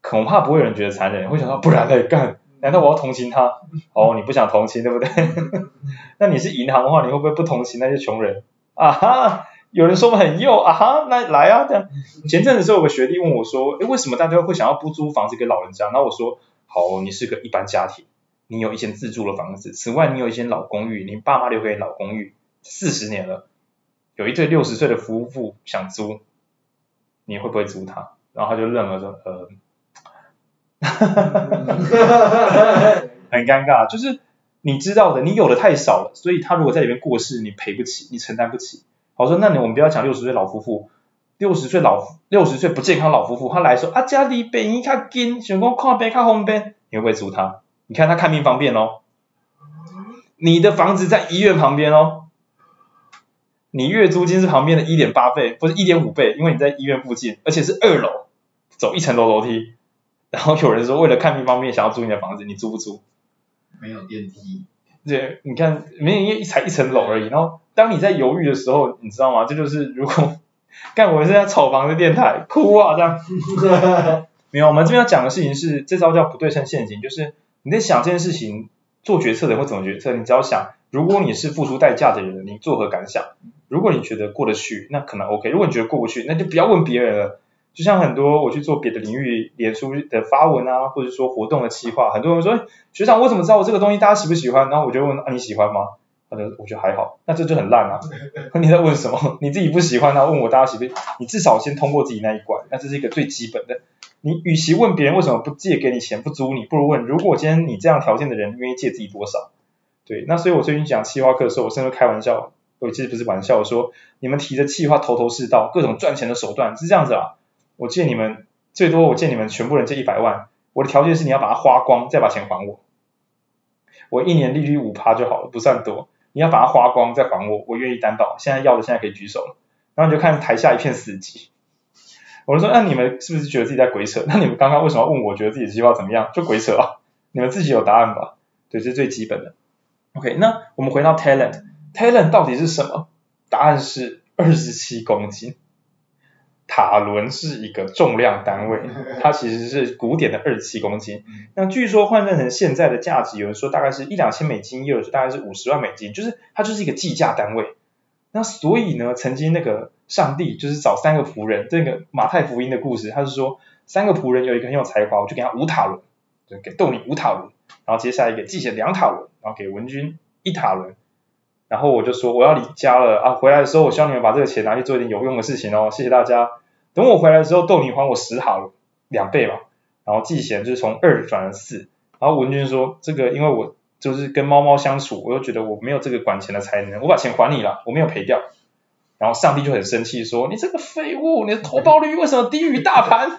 恐怕不会有人觉得残忍，会想到不然来干。难道我要同情他？哦，你不想同情，对不对？那你是银行的话，你会不会不同情那些穷人？啊哈，有人说我很幼啊哈，那来啊这样。前阵子时候有个学弟问我说，诶，为什么大家会想要不租房子给老人家？那我说，好，你是个一般家庭，你有一间自住的房子，此外你有一间老公寓，你爸妈留给老公寓四十年了，有一对六十岁的夫妇想租，你会不会租他？然后他就愣了说，呃。哈，很尴尬，就是你知道的，你有的太少了，所以他如果在里面过世，你赔不起，你承担不起。好说，那你我们不要讲六十岁老夫妇，六十岁老六十岁不健康老夫妇，他来说啊家里病医较近，想讲看病较方便，你会不会租他？你看他看病方便哦，你的房子在医院旁边哦，你月租金是旁边的一点八倍，不是一点五倍，因为你在医院附近，而且是二楼，走一层楼楼梯。然后有人说，为了看病方便，想要租你的房子，你租不租？没有电梯。对，你看，没有，因为一才一层楼而已。然后当你在犹豫的时候，你知道吗？这就是如果干我是在炒房的电台，哭啊这样。没有，我们这边要讲的事情是，这招叫不对称陷阱，就是你在想这件事情，做决策的人会怎么决策？你只要想，如果你是付出代价的人，你作何感想？如果你觉得过得去，那可能 OK；如果你觉得过不去，那就不要问别人了。就像很多我去做别的领域脸书的发文啊，或者说活动的企划，很多人说，学长我怎么知道我这个东西大家喜不喜欢？然后我就问啊，你喜欢吗？他说我觉得还好，那这就很烂啊。你在问什么？你自己不喜欢，他问我大家喜不？你至少先通过自己那一关，那这是一个最基本的。你与其问别人为什么不借给你钱不租你，不如问如果今天你这样条件的人愿意借自己多少？对，那所以我最近讲企划课的时候，我甚至开玩笑，我其实不是玩笑，我说你们提的企划头头是道，各种赚钱的手段是这样子啊。我借你们最多，我借你们全部人借一百万，我的条件是你要把它花光，再把钱还我。我一年利率五趴就好了，不算多。你要把它花光再还我，我愿意担保。现在要的现在可以举手了。然后你就看台下一片死寂。我就说，那你们是不是觉得自己在鬼扯？那你们刚刚为什么要问我觉得自己的计划怎么样？就鬼扯啊！你们自己有答案吧？对，这是最基本的。OK，那我们回到 talent，talent 到底是什么？答案是二十七公斤。塔伦是一个重量单位，它其实是古典的二十七公斤。那据说换算成现在的价值，有人说大概是一两千美金，也有人说大概是五十万美金，就是它就是一个计价单位。那所以呢，曾经那个上帝就是找三个仆人，这个马太福音的故事，他是说三个仆人有一个很有才华，我就给他五塔伦，就给豆泥五塔伦，然后接下来给季贤两塔伦，然后给文君一塔伦。然后我就说我要离家了啊，回来的时候我希望你们把这个钱拿去做一点有用的事情哦，谢谢大家。等我回来的时候，豆泥还我十塔伦，两倍嘛。然后季贤就是从二转了四。然后文君说这个因为我就是跟猫猫相处，我又觉得我没有这个管钱的才能，我把钱还你了，我没有赔掉。然后上帝就很生气说你这个废物，你的投报率为什么低于大盘？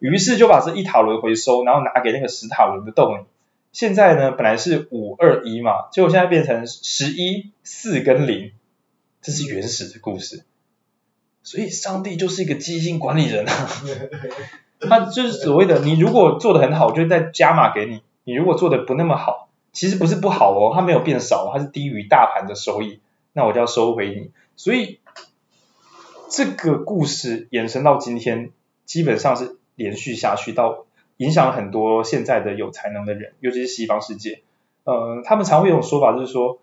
于是就把这一塔轮回收，然后拿给那个十塔轮的豆泥。现在呢，本来是五二一嘛，结果现在变成十一四跟零，这是原始的故事。所以上帝就是一个基金管理人啊，他就是所谓的你如果做的很好，我就再加码给你；你如果做的不那么好，其实不是不好哦，它没有变少，它是低于大盘的收益，那我就要收回你。所以这个故事延伸到今天，基本上是连续下去到。影响了很多现在的有才能的人，尤其是西方世界。呃，他们常会有一种说法，就是说，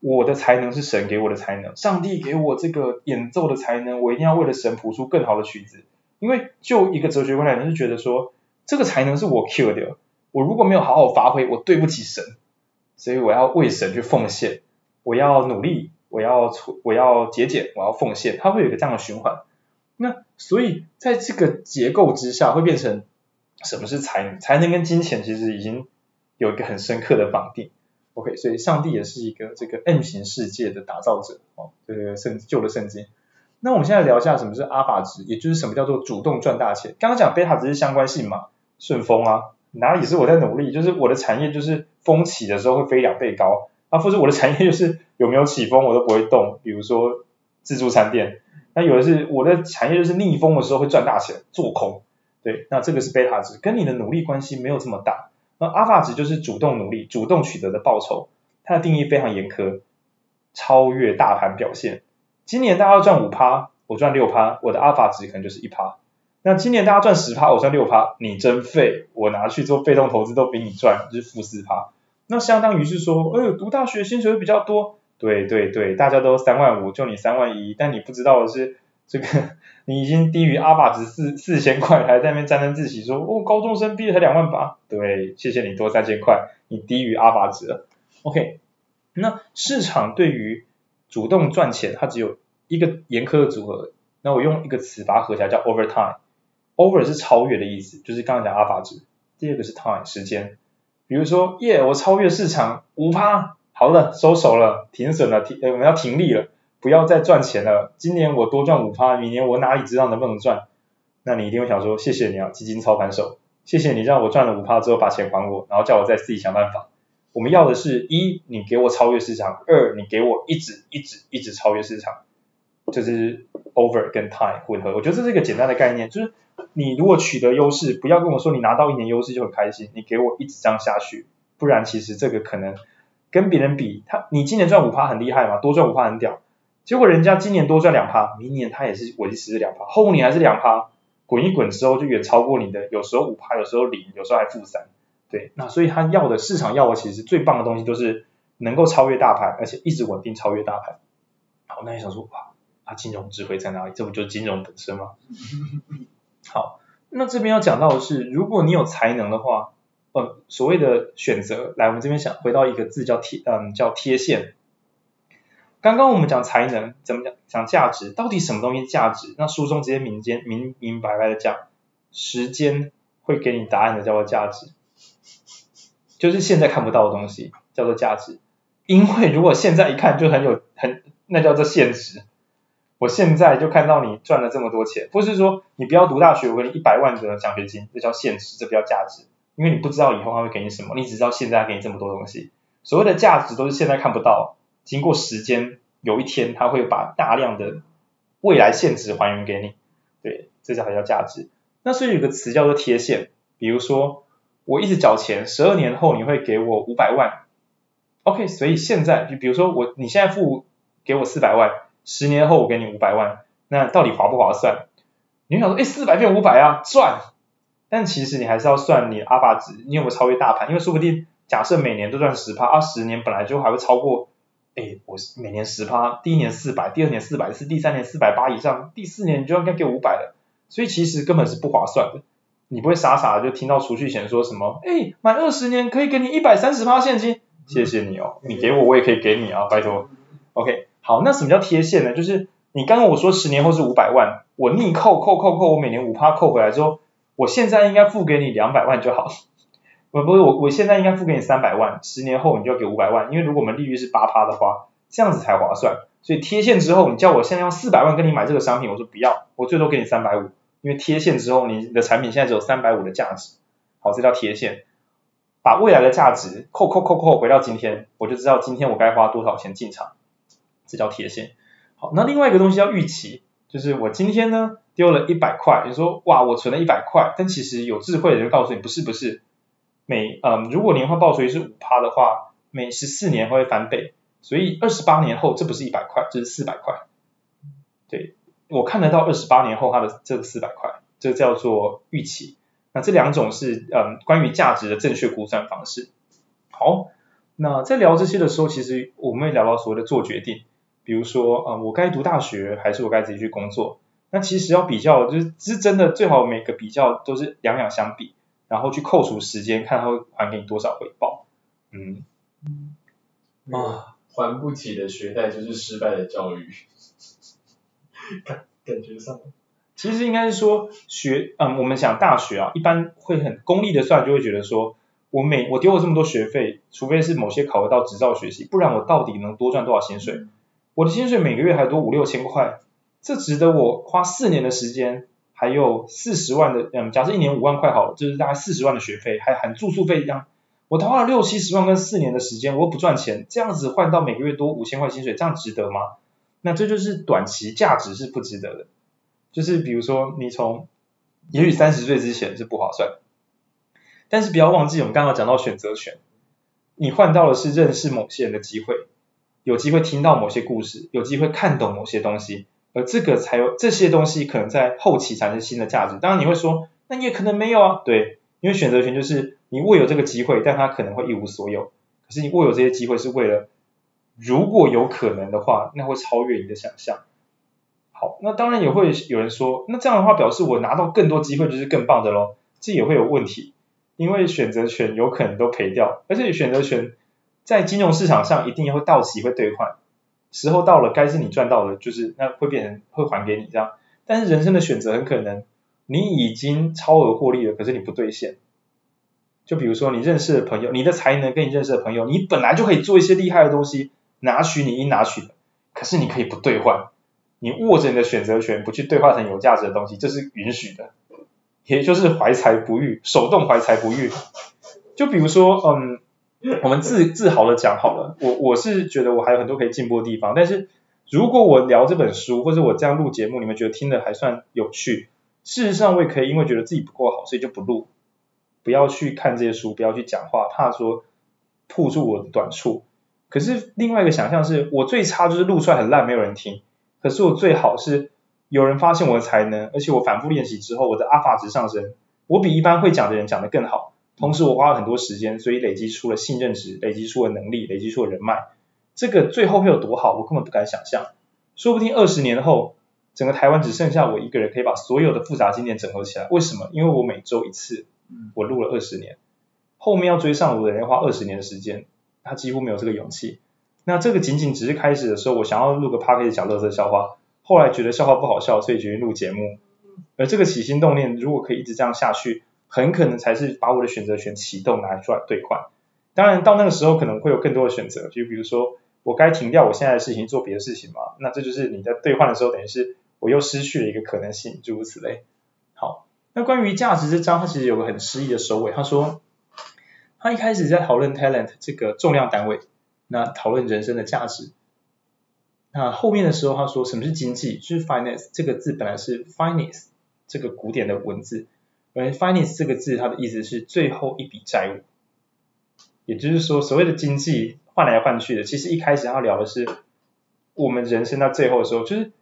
我的才能是神给我的才能，上帝给我这个演奏的才能，我一定要为了神谱出更好的曲子。因为就一个哲学观来讲，是觉得说，这个才能是我 cue 的，我如果没有好好发挥，我对不起神，所以我要为神去奉献，我要努力，我要我要节俭，我要奉献，它会有一个这样的循环。那所以在这个结构之下，会变成。什么是才能？才能跟金钱其实已经有一个很深刻的绑定。OK，所以上帝也是一个这个 M 型世界的打造者哦，这个圣旧的圣经。那我们现在聊一下什么是阿法值，也就是什么叫做主动赚大钱。刚刚讲贝塔值是相关性嘛，顺风啊，哪里是我在努力？就是我的产业就是风起的时候会飞两倍高，啊，或者我的产业就是有没有起风我都不会动，比如说自助餐店。那有的是我的产业就是逆风的时候会赚大钱，做空。对，那这个是贝塔值，跟你的努力关系没有这么大。那阿法值就是主动努力、主动取得的报酬，它的定义非常严苛，超越大盘表现。今年大家赚五趴，我赚六趴，我的阿法值可能就是一趴。那今年大家赚十趴，我赚六趴，你真废，我拿去做被动投资都比你赚，就是负四趴。那相当于是说，哎呦，读大学薪水比较多，对对对，大家都三万五，就你三万一，但你不知道的是。这个 你已经低于阿法值四四千块，还在那边沾沾自喜说哦，高中生毕业才两万八，对，谢谢你多三千块，你低于阿法值了。OK，那市场对于主动赚钱，它只有一个严苛的组合，那我用一个词把它合起来叫 over time，over 是超越的意思，就是刚刚讲阿法值，第二个是 time 时间，比如说耶，我超越市场五趴，好了，收手了，停损了，停，我们要停利了。不要再赚钱了，今年我多赚五趴，明年我哪里知道能不能赚？那你一定会想说，谢谢你啊，基金操盘手，谢谢你让我赚了五趴之后把钱还我，然后叫我再自己想办法。我们要的是一，你给我超越市场；二，你给我一直一直一直超越市场。就是 over 跟 time 混合，我觉得这是一个简单的概念，就是你如果取得优势，不要跟我说你拿到一年优势就很开心，你给我一直这样下去，不然其实这个可能跟别人比，他你今年赚五趴很厉害嘛，多赚五趴很屌。结果人家今年多赚两趴，明年他也是维持两趴，后年还是两趴，滚一滚之后就远超过你的，有时候五趴，有时候零，有时候还负三，对，那所以他要的市场要的其实最棒的东西都是能够超越大盘，而且一直稳定超越大盘。好，那你想说哇，啊金融智慧在哪里？这不就是金融本身吗？好，那这边要讲到的是，如果你有才能的话，呃所谓的选择，来我们这边想回到一个字叫贴，嗯叫贴现。刚刚我们讲才能，怎么讲讲价值，到底什么东西价值？那书中直接明间明明白白的讲，时间会给你答案的叫做价值，就是现在看不到的东西叫做价值。因为如果现在一看就很有很，那叫做现实。我现在就看到你赚了这么多钱，不是说你不要读大学，我给你一百万的奖学金，这叫现实，这不叫价值。因为你不知道以后他会给你什么，你只知道现在给你这么多东西。所谓的价值都是现在看不到。经过时间，有一天他会把大量的未来现值还原给你，对，这才叫价值。那所以有个词叫做贴现，比如说我一直缴钱，十二年后你会给我五百万，OK，所以现在就比如说我你现在付给我四百万，十年后我给你五百万，那到底划不划算？你会想说，哎，四百变五百啊，赚，但其实你还是要算你阿法值，你有没有超越大盘？因为说不定假设每年都赚十趴，二十年本来就还会超过。哎，我是每年十趴，第一年四百，第二年四百四，第三年四百八以上，第四年你就应该给我五百了，所以其实根本是不划算的。你不会傻傻的就听到储蓄险说什么，哎，满二十年可以给你一百三十趴现金，谢谢你哦，你给我我也可以给你啊，拜托。OK，好，那什么叫贴现呢？就是你刚刚我说十年后是五百万，我逆扣扣扣扣，我每年五趴扣回来之后，我现在应该付给你两百万就好。不不是我，我现在应该付给你三百万，十年后你就要给五百万，因为如果我们利率是八趴的话，这样子才划算。所以贴现之后，你叫我现在用四百万跟你买这个商品，我说不要，我最多给你三百五，因为贴现之后你的产品现在只有三百五的价值。好，这叫贴现，把未来的价值扣扣扣扣回到今天，我就知道今天我该花多少钱进场，这叫贴现。好，那另外一个东西叫预期，就是我今天呢丢了一百块，你说哇我存了一百块，但其实有智慧的人告诉你不是不是。每嗯，如果年化报酬率是五趴的话，每十四年会翻倍，所以二十八年后这不是一百块，这是四百块。对，我看得到二十八年后它的这个四百块，这叫做预期。那这两种是嗯关于价值的正确估算方式。好，那在聊这些的时候，其实我们会聊到所谓的做决定，比如说嗯，我该读大学还是我该自己去工作？那其实要比较，就是是真的最好每个比较都是两两相比。然后去扣除时间，看他会还给你多少回报。嗯，啊，还不起的学贷就是失败的教育。感感觉上，其实应该是说学，嗯，我们想大学啊，一般会很功利的算，就会觉得说，我每我丢了这么多学费，除非是某些考得到执照学习，不然我到底能多赚多少薪水？我的薪水每个月还多五六千块，这值得我花四年的时间。还有四十万的，嗯，假设一年五万块好了，就是大概四十万的学费，还含住宿费一样。我花了六七十万跟四年的时间，我不赚钱，这样子换到每个月多五千块薪水，这样值得吗？那这就是短期价值是不值得的。就是比如说你从，也许三十岁之前是不划算，但是不要忘记我们刚刚讲到选择权，你换到的是认识某些人的机会，有机会听到某些故事，有机会看懂某些东西。而这个才有这些东西可能在后期产生新的价值。当然你会说，那你也可能没有啊。对，因为选择权就是你握有这个机会，但它可能会一无所有。可是你握有这些机会是为了，如果有可能的话，那会超越你的想象。好，那当然也会有人说，那这样的话表示我拿到更多机会就是更棒的喽。这也会有问题，因为选择权有可能都赔掉，而且选择权在金融市场上一定会到期会兑换。时候到了，该是你赚到的，就是那会变成会还给你这样。但是人生的选择很可能，你已经超额获利了，可是你不兑现。就比如说你认识的朋友，你的才能跟你认识的朋友，你本来就可以做一些厉害的东西，拿取你应拿取的，可是你可以不兑换，你握着你的选择权不去兑换成有价值的东西，这是允许的，也就是怀才不遇，手动怀才不遇。就比如说，嗯。我们自自豪的讲好了，我我是觉得我还有很多可以进步的地方，但是如果我聊这本书，或者我这样录节目，你们觉得听的还算有趣，事实上我也可以因为觉得自己不够好，所以就不录，不要去看这些书，不要去讲话，怕说曝出我的短处。可是另外一个想象是我最差就是录出来很烂，没有人听，可是我最好是有人发现我的才能，而且我反复练习之后，我的阿法值上升，我比一般会讲的人讲的更好。同时我花了很多时间，所以累积出了信任值，累积出了能力，累积出了人脉。这个最后会有多好，我根本不敢想象。说不定二十年后，整个台湾只剩下我一个人可以把所有的复杂经典整合起来。为什么？因为我每周一次，我录了二十年。后面要追上我的人要花二十年的时间，他几乎没有这个勇气。那这个仅仅只是开始的时候，我想要录个讲乐色笑话，后来觉得笑话不好笑，所以决定录节目。而这个起心动念，如果可以一直这样下去，很可能才是把我的选择权启动拿出来兑换。当然到那个时候可能会有更多的选择，就比如说我该停掉我现在的事情做别的事情嘛，那这就是你在兑换的时候，等于是我又失去了一个可能性，诸如此类。好，那关于价值这章，它其实有个很诗意的收尾，他说他一开始在讨论 talent 这个重量单位，那讨论人生的价值。那后面的时候他说什么是经济？就是 finance 这个字本来是 finance 这个古典的文字，而 finance 这个字它的意思是最后一笔债务。也就是说，所谓的经济换来换去的，其实一开始要聊的是我们人生到最后的时候，就是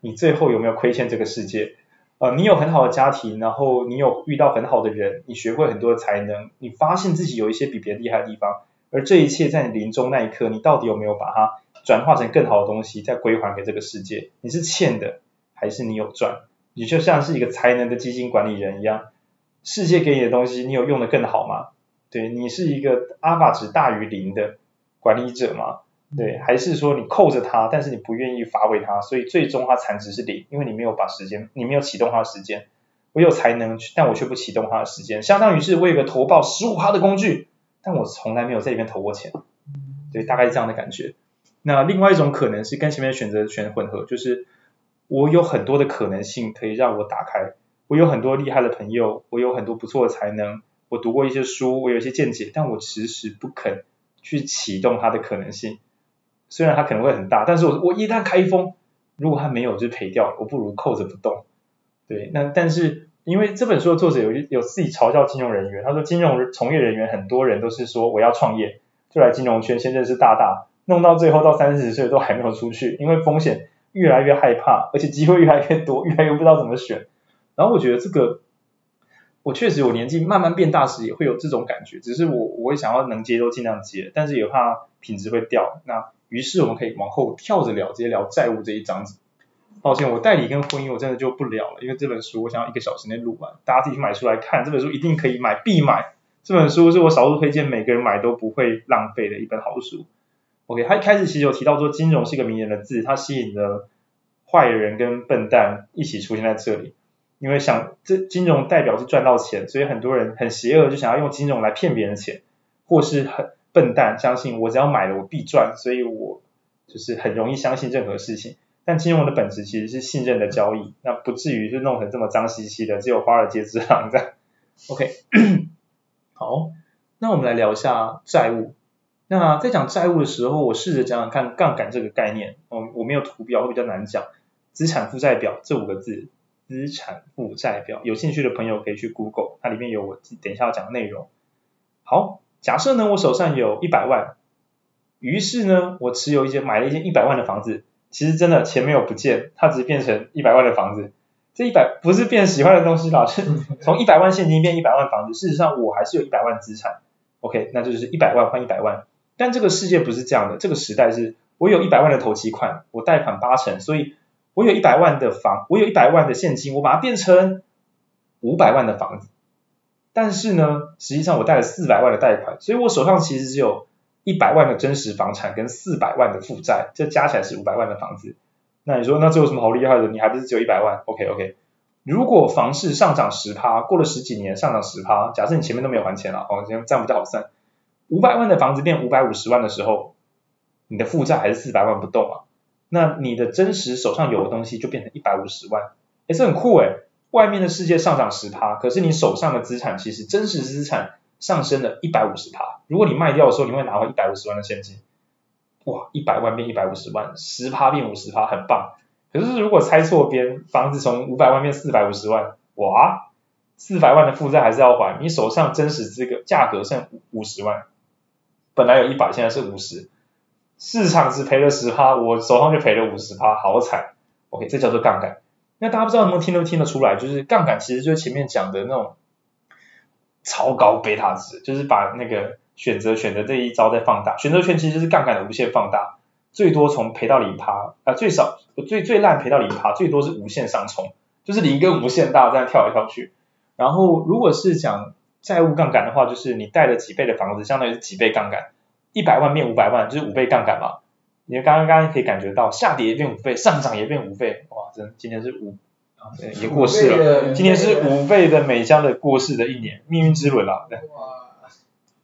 你最后有没有亏欠这个世界？呃，你有很好的家庭，然后你有遇到很好的人，你学会很多的才能，你发现自己有一些比别人厉害的地方，而这一切在你临终那一刻，你到底有没有把它转化成更好的东西，再归还给这个世界？你是欠的，还是你有赚？你就像是一个才能的基金管理人一样，世界给你的东西，你有用的更好吗？对，你是一个阿尔法值大于零的管理者吗？对，还是说你扣着它，但是你不愿意发挥它，所以最终它产值是零，因为你没有把时间，你没有启动它的时间。我有才能，但我却不启动它的时间，相当于是我有个投报十五趴的工具，但我从来没有在里面投过钱。对，大概是这样的感觉。那另外一种可能是跟前面选择权混合，就是我有很多的可能性可以让我打开，我有很多厉害的朋友，我有很多不错的才能。我读过一些书，我有一些见解，但我迟迟不肯去启动它的可能性。虽然它可能会很大，但是我我一旦开封，如果它没有就赔掉了，我不如扣着不动。对，那但是因为这本书的作者有有自己嘲笑金融人员，他说金融从业人员很多人都是说我要创业，就来金融圈先认识大大，弄到最后到三四十岁都还没有出去，因为风险越来越害怕，而且机会越来越多，越来越不知道怎么选。然后我觉得这个。我确实，我年纪慢慢变大时也会有这种感觉，只是我我会想要能接都尽量接，但是也怕品质会掉。那于是我们可以往后跳着聊，直接聊债务这一章子。抱歉，我代理跟婚姻我真的就不聊了，因为这本书我想要一个小时内录完，大家自己买书来看。这本书一定可以买，必买。这本书是我少数推荐每个人买都不会浪费的一本好书。OK，他一开始其实有提到说金融是一个迷人的字，它吸引了坏人跟笨蛋一起出现在这里。因为想这金融代表是赚到钱，所以很多人很邪恶，就想要用金融来骗别人钱，或是很笨蛋，相信我只要买了我必赚，所以我就是很容易相信任何事情。但金融的本质其实是信任的交易，那不至于就弄成这么脏兮兮的，只有华尔街之狼这样。OK，好，那我们来聊一下债务。那在讲债务的时候，我试着讲讲看杠杆这个概念。我我没有图表，会比较难讲。资产负债表这五个字。资产负债表，有兴趣的朋友可以去 Google，它里面有我等一下要讲的内容。好，假设呢，我手上有一百万，于是呢，我持有一间买了一间一百万的房子，其实真的钱没有不见，它只是变成一百万的房子。这一百不是变喜欢的东西啦，是从一百万现金变一百万房子。事实上，我还是有一百万资产。OK，那就是一百万换一百万。但这个世界不是这样的，这个时代是我有一百万的头期款，我贷款八成，所以。我有一百万的房，我有一百万的现金，我把它变成五百万的房子。但是呢，实际上我贷了四百万的贷款，所以我手上其实只有一百万的真实房产跟四百万的负债，这加起来是五百万的房子。那你说，那这有什么好厉害的？你还不是只有一百万？OK OK。如果房市上涨十趴，过了十几年上涨十趴，假设你前面都没有还钱了，哦，这样这样比较好算。五百万的房子变五百五十万的时候，你的负债还是四百万不动啊？那你的真实手上有的东西就变成一百五十万，诶，这很酷诶，外面的世界上涨十趴，可是你手上的资产其实真实资产上升了一百五十趴。如果你卖掉的时候，你会拿回一百五十万的现金。哇，一百万变一百五十万，十趴变五十趴，很棒。可是如果猜错边，房子从五百万变四百五十万，哇，四百万的负债还是要还，你手上真实这个价格剩五十万，本来有一百，现在是五十。市场只赔了十趴，我手上就赔了五十趴，好惨。OK，这叫做杠杆。那大家不知道能不能听都听得出来，就是杠杆其实就是前面讲的那种超高贝塔值，就是把那个选择权的这一招再放大。选择权其实就是杠杆的无限放大，最多从赔到零趴，啊、最少最最烂赔到零趴，最多是无限上冲，就是零跟无限大这样跳来跳去。然后如果是讲债务杠杆的话，就是你贷了几倍的房子，相当于是几倍杠杆，一百万变五百万，就是五倍杠杆嘛。你刚刚刚刚可以感觉到，下跌也变五倍，上涨也变五倍，哇，真今天是五啊，对，也过世了。今天是五倍的美香的过世的一年，命运之轮啊。对。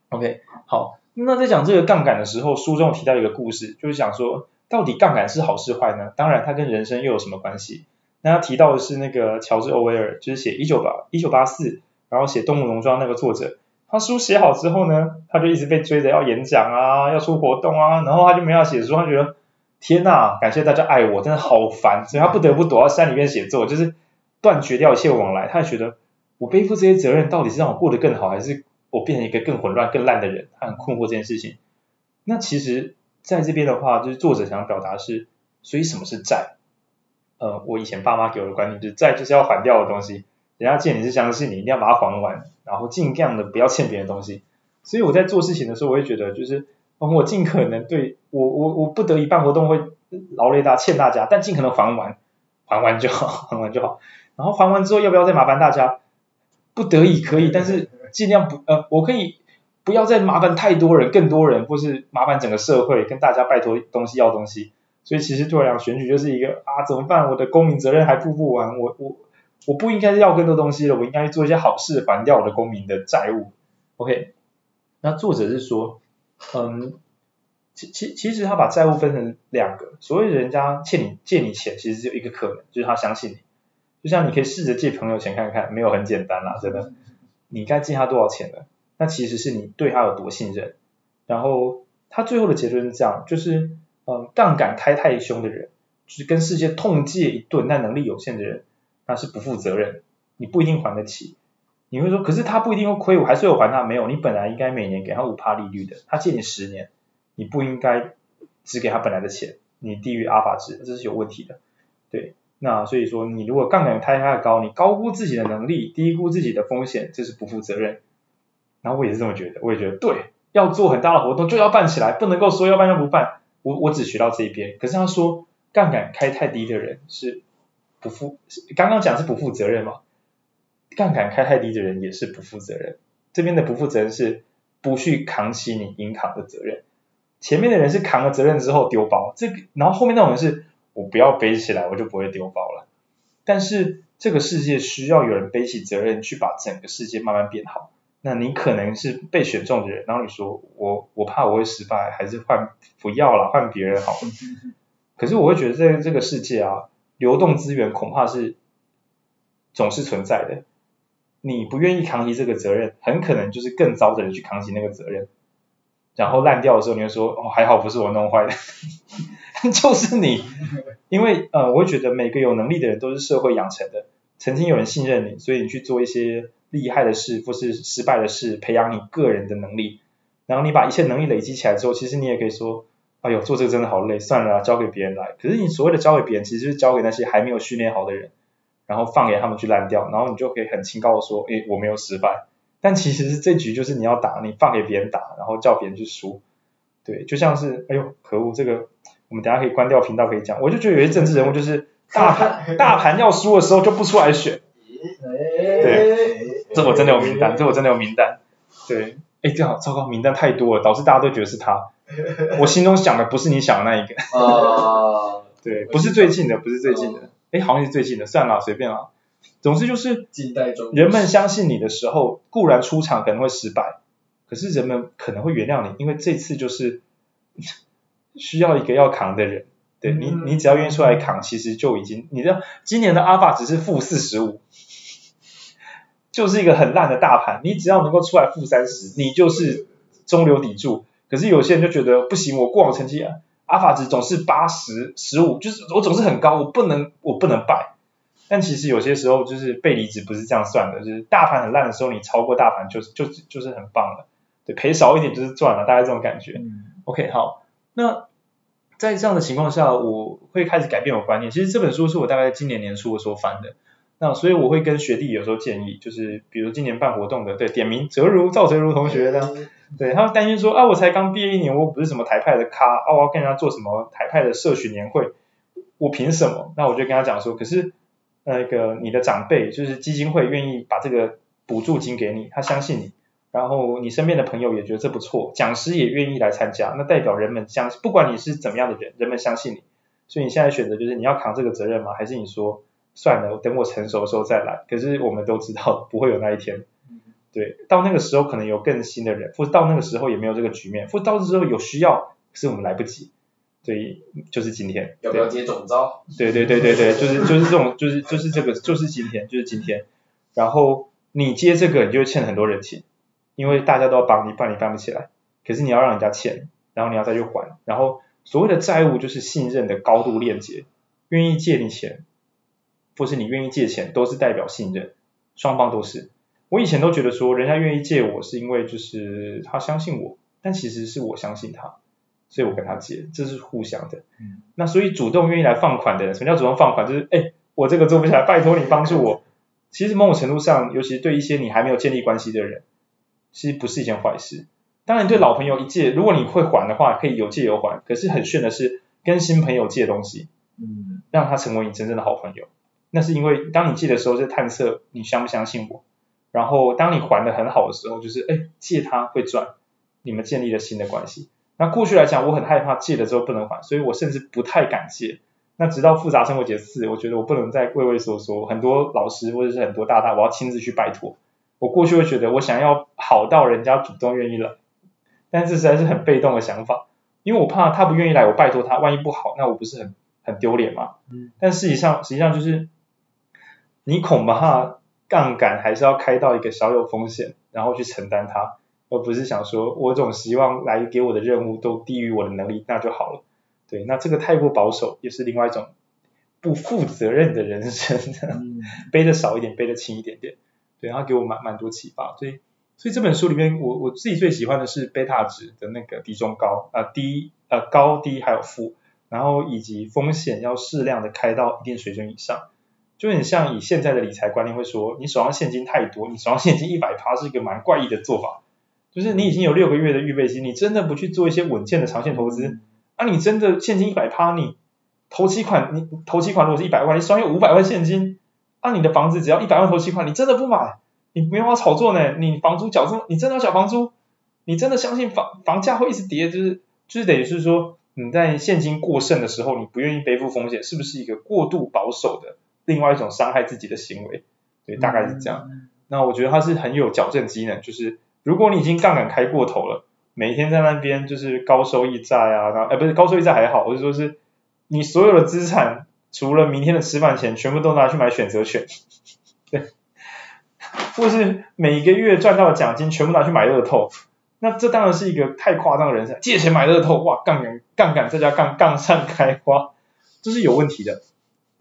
OK，好，那在讲这个杠杆的时候，书中提到一个故事，就是讲说，到底杠杆是好是坏呢？当然，它跟人生又有什么关系？那他提到的是那个乔治·欧威尔，就是写一九八一九八四，然后写《动物农庄》那个作者。他书写好之后呢，他就一直被追着要演讲啊，要出活动啊，然后他就没有写书，他觉得天呐，感谢大家爱我，真的好烦，所以他不得不躲到山里面写作，就是断绝掉一切往来。他也觉得我背负这些责任，到底是让我过得更好，还是我变成一个更混乱、更烂的人？他很困惑这件事情。那其实在这边的话，就是作者想表达是，所以什么是债？呃，我以前爸妈给我的观念就是，债就是要还掉的东西。人家借你是相信你，一定要把它还完，然后尽量的不要欠别人东西。所以我在做事情的时候，我会觉得就是，我尽可能对我我我不得已办活动会劳累大欠大家，但尽可能还完，还完就好，还完就好。然后还完之后要不要再麻烦大家？不得已可以，但是尽量不呃，我可以不要再麻烦太多人，更多人，或是麻烦整个社会，跟大家拜托东西要东西。所以其实对我来讲，选举就是一个啊，怎么办？我的公民责任还负不完，我我。我不应该要更多东西了，我应该做一些好事，还掉我的公民的债务。OK，那作者是说，嗯，其其其实他把债务分成两个，所谓人家欠你借你钱，其实只有一个可能，就是他相信你。就像你可以试着借朋友钱看看，没有很简单啦，真的。你该借他多少钱呢？那其实是你对他有多信任。然后他最后的结论是这样，就是嗯，杠杆开太凶的人，就是跟世界痛借一顿，但能力有限的人。那是不负责任，你不一定还得起。你会说，可是他不一定会亏，我还是有还他。没有，你本来应该每年给他五趴利率的，他借你十年，你不应该只给他本来的钱，你低于阿法值，这是有问题的。对，那所以说，你如果杠杆太太高，你高估自己的能力，低估自己的风险，这是不负责任。然后我也是这么觉得，我也觉得对，要做很大的活动就要办起来，不能够说要办就不办。我我只学到这一边，可是他说杠杆开太低的人是。不负，刚刚讲是不负责任嘛？杠杆开太低的人也是不负责任。这边的不负责任是不去扛起你应扛的责任。前面的人是扛了责任之后丢包，这个，然后后面那种人是我不要背起来，我就不会丢包了。但是这个世界需要有人背起责任，去把整个世界慢慢变好。那你可能是被选中的人，然后你说我我怕我会失败，还是换不要了，换别人好了。可是我会觉得在这个世界啊。流动资源恐怕是总是存在的，你不愿意扛起这个责任，很可能就是更糟的人去扛起那个责任，然后烂掉的时候，你会说哦，还好不是我弄坏的，就是你，因为呃，我会觉得每个有能力的人都是社会养成的，曾经有人信任你，所以你去做一些厉害的事或是失败的事，培养你个人的能力，然后你把一切能力累积起来之后，其实你也可以说。哎呦，做这个真的好累，算了，交给别人来。可是你所谓的交给别人，其实是交给那些还没有训练好的人，然后放给他们去烂掉，然后你就可以很清高的说，诶，我没有失败。但其实是这局就是你要打，你放给别人打，然后叫别人去输。对，就像是，哎呦，可恶，这个我们等下可以关掉频道可以讲。我就觉得有些政治人物就是 大盘大盘要输的时候就不出来选。对，这我真的有名单，这我真的有名单。对，哎，这好糟糕，名单太多了，导致大家都觉得是他。我心中想的不是你想的那一个，啊，对，不是最近的，不是最近的，哎，好像是最近的，算了，随便了。总之就是，人们相信你的时候，固然出场可能会失败，可是人们可能会原谅你，因为这次就是 需要一个要扛的人，对你，你只要愿意出来扛，其实就已经，你知道，今年的阿法只是负四十五，就是一个很烂的大盘，你只要能够出来负三十，你就是中流砥柱。可是有些人就觉得不行，我过往成绩啊，阿法值总是八十十五，就是我总是很高，我不能我不能败。但其实有些时候就是背离值不是这样算的，就是大盘很烂的时候，你超过大盘就是就就是很棒了，对，赔少一点就是赚了，大概这种感觉。嗯、OK，好，那在这样的情况下，我会开始改变我观念。其实这本书是我大概今年年初的时候翻的。那所以我会跟学弟有时候建议，就是比如今年办活动的，对，点名泽如赵泽如同学的，对，他们担心说啊，我才刚毕业一年，我不是什么台派的咖，啊，我要跟人家做什么台派的社群年会，我凭什么？那我就跟他讲说，可是那个你的长辈就是基金会愿意把这个补助金给你，他相信你，然后你身边的朋友也觉得这不错，讲师也愿意来参加，那代表人们相信，不管你是怎么样的人，人们相信你。所以你现在选择就是你要扛这个责任吗？还是你说算了，等我成熟的时候再来？可是我们都知道不会有那一天。对，到那个时候可能有更新的人，或者到那个时候也没有这个局面，或者到时候有需要，可是我们来不及。所以就是今天。要不要接总招？对对对对对，就是就是这种，就是就是这个，就是今天，就是今天。然后你接这个，你就欠很多人情，因为大家都要帮你，帮你办不起来。可是你要让人家欠，然后你要再去还。然后所谓的债务就是信任的高度链接，愿意借你钱，或是你愿意借钱，都是代表信任，双方都是。我以前都觉得说，人家愿意借我是因为就是他相信我，但其实是我相信他。所以我跟他借，这是互相的。嗯，那所以主动愿意来放款的人，什么叫主动放款？就是哎，我这个做不起来，拜托你帮助我。其实某种程度上，尤其对一些你还没有建立关系的人，其实不是一件坏事。当然，对老朋友一借，如果你会还的话，可以有借有还。可是很炫的是，跟新朋友借东西，嗯，让他成为你真正的好朋友。那是因为当你借的时候，是探测你相不相信我。然后当你还的很好的时候，就是哎，借他会赚，你们建立了新的关系。那过去来讲，我很害怕借了之后不能还，所以我甚至不太敢借。那直到复杂生活节四，我觉得我不能再畏畏缩缩，很多老师或者是很多大大，我要亲自去拜托。我过去会觉得我想要好到人家主动愿意来，但这实在是很被动的想法，因为我怕他不愿意来，我拜托他，万一不好，那我不是很很丢脸吗？嗯。但事实上，实际上就是你恐怕杠杆还是要开到一个小有风险，然后去承担它。而不是想说，我总希望来给我的任务都低于我的能力，那就好了。对，那这个太过保守，也是另外一种不负责任的人生，嗯、背的少一点，背的轻一点点。对，然后给我蛮蛮多启发。所以，所以这本书里面，我我自己最喜欢的是贝塔值的那个低中高啊、呃，低呃高低还有负，然后以及风险要适量的开到一定水准以上。就很像以现在的理财观念会说，你手上现金太多，你手上现金一百趴是一个蛮怪异的做法。就是你已经有六个月的预备金，你真的不去做一些稳健的长线投资，啊，你真的现金一百趴，你头期款，你头期款如果是一百万，你手上有五百万现金，啊，你的房子只要一百万头期款，你真的不买，你没办法炒作呢，你房租缴这么，你真的要缴房租，你真的相信房房价会一直跌，就是就是等于是说你在现金过剩的时候，你不愿意背负风险，是不是一个过度保守的另外一种伤害自己的行为？对，大概是这样。那我觉得它是很有矫正机能，就是。如果你已经杠杆开过头了，每天在那边就是高收益债啊，然后哎不是高收益债还好，我是说是你所有的资产除了明天的吃饭钱，全部都拿去买选择权，对，或是每一个月赚到的奖金全部拿去买乐透，那这当然是一个太夸张的人生，借钱买乐透，哇，杠杆杠杆再加杠杠上开花，这是有问题的。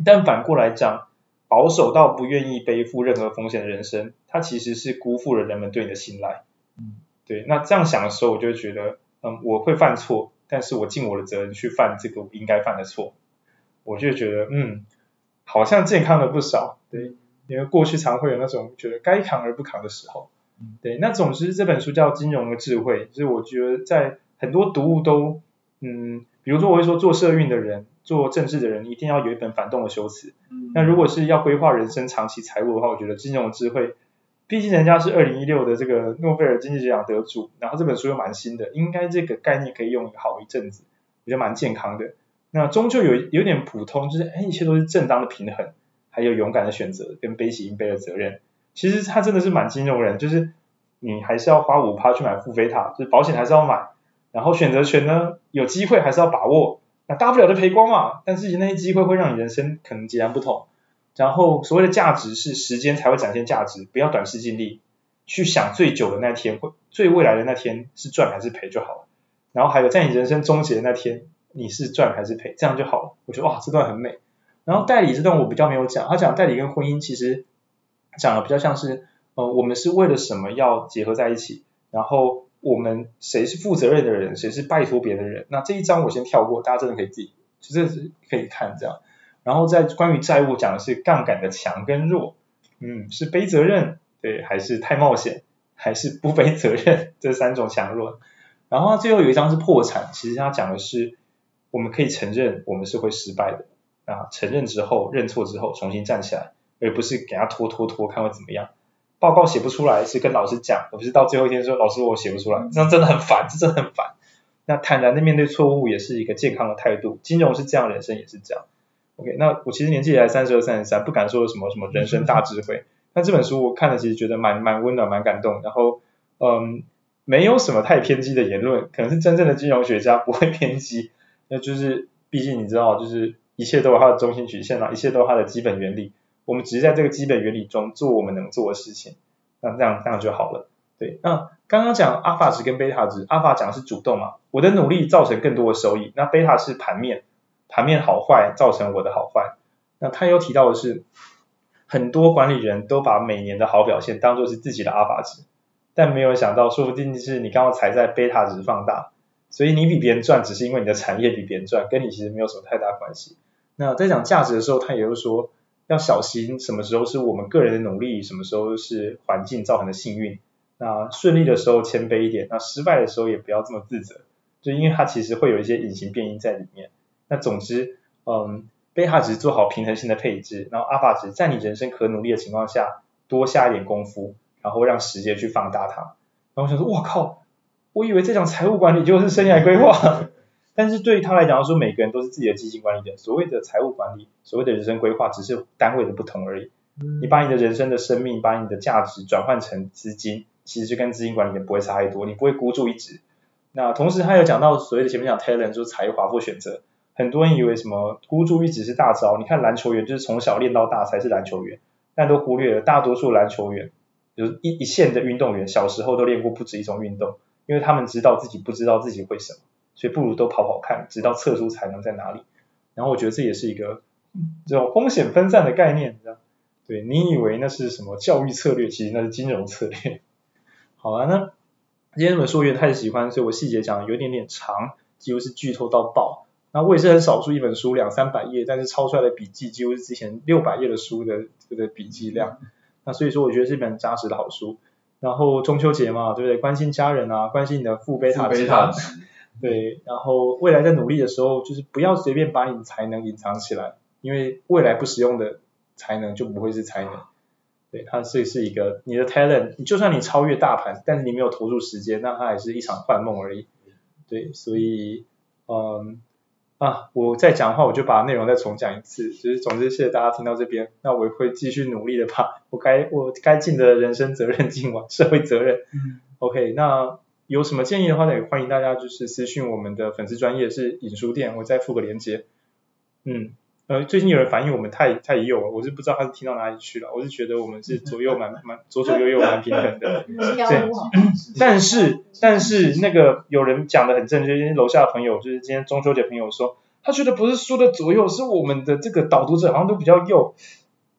但反过来讲，保守到不愿意背负任何风险的人生，它其实是辜负了人们对你的信赖。嗯，对，那这样想的时候，我就觉得，嗯，我会犯错，但是我尽我的责任去犯这个我应该犯的错，我就觉得，嗯，好像健康了不少，对，因为过去常会有那种觉得该扛而不扛的时候，对，那总之这本书叫《金融的智慧》，就是我觉得在很多读物都，嗯，比如说我会说做社运的人，做政治的人一定要有一本反动的修辞，嗯，那如果是要规划人生长期财务的话，我觉得《金融智慧》。毕竟人家是二零一六的这个诺贝尔经济学奖得主，然后这本书又蛮新的，应该这个概念可以用好一阵子，我觉得蛮健康的。那终究有有点普通，就是哎，一切都是正当的平衡，还有勇敢的选择跟背起应背的责任。其实他真的是蛮金融人，就是你还是要花五趴去买富菲塔，就是保险还是要买，然后选择权呢，有机会还是要把握，那大不了就赔光嘛。但是那些机会会让你人生可能截然不同。然后所谓的价值是时间才会展现价值，不要短视尽力，去想最久的那天，会最未来的那天是赚还是赔就好了。然后还有在你人生终结的那天，你是赚还是赔，这样就好了。我觉得哇，这段很美。然后代理这段我比较没有讲，他讲代理跟婚姻其实讲的比较像是，呃，我们是为了什么要结合在一起，然后我们谁是负责任的人，谁是拜托别的人。那这一章我先跳过，大家真的可以自己，其实是可以看这样。然后在关于债务讲的是杠杆的强跟弱，嗯，是背责任，对，还是太冒险，还是不背责任，这三种强弱。然后最后有一章是破产，其实他讲的是我们可以承认我们是会失败的，啊，承认之后认错之后重新站起来，而不是给他拖拖拖看会怎么样。报告写不出来是跟老师讲，而不是到最后一天说老师我写不出来，这样真的很烦，这真的很烦。那坦然的面对错误也是一个健康的态度，金融是这样，人生也是这样。OK，那我其实年纪也才三十二、三十三，不敢说什么什么人生大智慧。那这本书我看了，其实觉得蛮蛮温暖、蛮感动。然后，嗯，没有什么太偏激的言论，可能是真正的金融学家不会偏激。那就是，毕竟你知道，就是一切都有它的中心曲线啊，一切都有它的基本原理。我们只是在这个基本原理中做我们能做的事情，那这样这样就好了。对，那刚刚讲阿尔法值跟贝塔值，阿尔法讲的是主动嘛，我的努力造成更多的收益。那贝塔是盘面。盘面好坏造成我的好坏，那他又提到的是，很多管理人都把每年的好表现当作是自己的阿尔法值，但没有想到，说不定是你刚刚踩在贝塔值放大，所以你比别人赚，只是因为你的产业比别人赚，跟你其实没有什么太大关系。那在讲价值的时候，他也会说要小心什么时候是我们个人的努力，什么时候是环境造成的幸运。那顺利的时候谦卑一点，那失败的时候也不要这么自责，就因为它其实会有一些隐形变因在里面。那总之，嗯，贝塔值做好平衡性的配置，然后阿法值在你人生可努力的情况下多下一点功夫，然后让时间去放大它。然后我想说，我靠，我以为这场财务管理就是生涯规划，但是对于他来讲说，每个人都是自己的基金管理的，所谓的财务管理，所谓的人生规划，只是单位的不同而已。你把你的人生的生命，把你的价值转换成资金，其实就跟资金管理的不会差太多，你不会孤注一掷。那同时他有讲到所谓的前面讲 talent，就是才华或选择。很多人以为什么孤注一掷是大招，你看篮球员就是从小练到大才是篮球员，但都忽略了大多数篮球员，就是一一线的运动员，小时候都练过不止一种运动，因为他们知道自己不知道自己会什么，所以不如都跑跑看，直到测出才能在哪里。然后我觉得这也是一个这种风险分散的概念，你知道？对，你以为那是什么教育策略，其实那是金融策略。好了，那今天这本书有点太喜欢，所以我细节讲的有点点长，几乎是剧透到爆。那我也是很少数一本书两三百页，但是抄出来的笔记几乎是之前六百页的书的这个笔记量。那所以说我觉得是一本扎实的好书。然后中秋节嘛，对不对？关心家人啊，关心你的父贝塔值。对，然后未来在努力的时候，就是不要随便把你的才能隐藏起来，因为未来不使用的才能就不会是才能。对，它是是一个你的 talent，你就算你超越大盘，但是你没有投入时间，那它还是一场幻梦而已。对，所以嗯。啊，我再讲的话，我就把内容再重讲一次。就是总之，谢谢大家听到这边，那我也会继续努力的把我该我该尽的人生责任尽完，社会责任。嗯。OK，那有什么建议的话呢，也欢迎大家就是私信我们的粉丝专业是影书店，我再附个链接。嗯。呃，最近有人反映我们太太右了，我是不知道他是听到哪里去了。我是觉得我们是左右蛮 蛮左左右右蛮平衡的。对。但是但是那个有人讲的很正确，因为楼下的朋友就是今天中秋节朋友说，他觉得不是书的左右，是我们的这个导读者好像都比较右。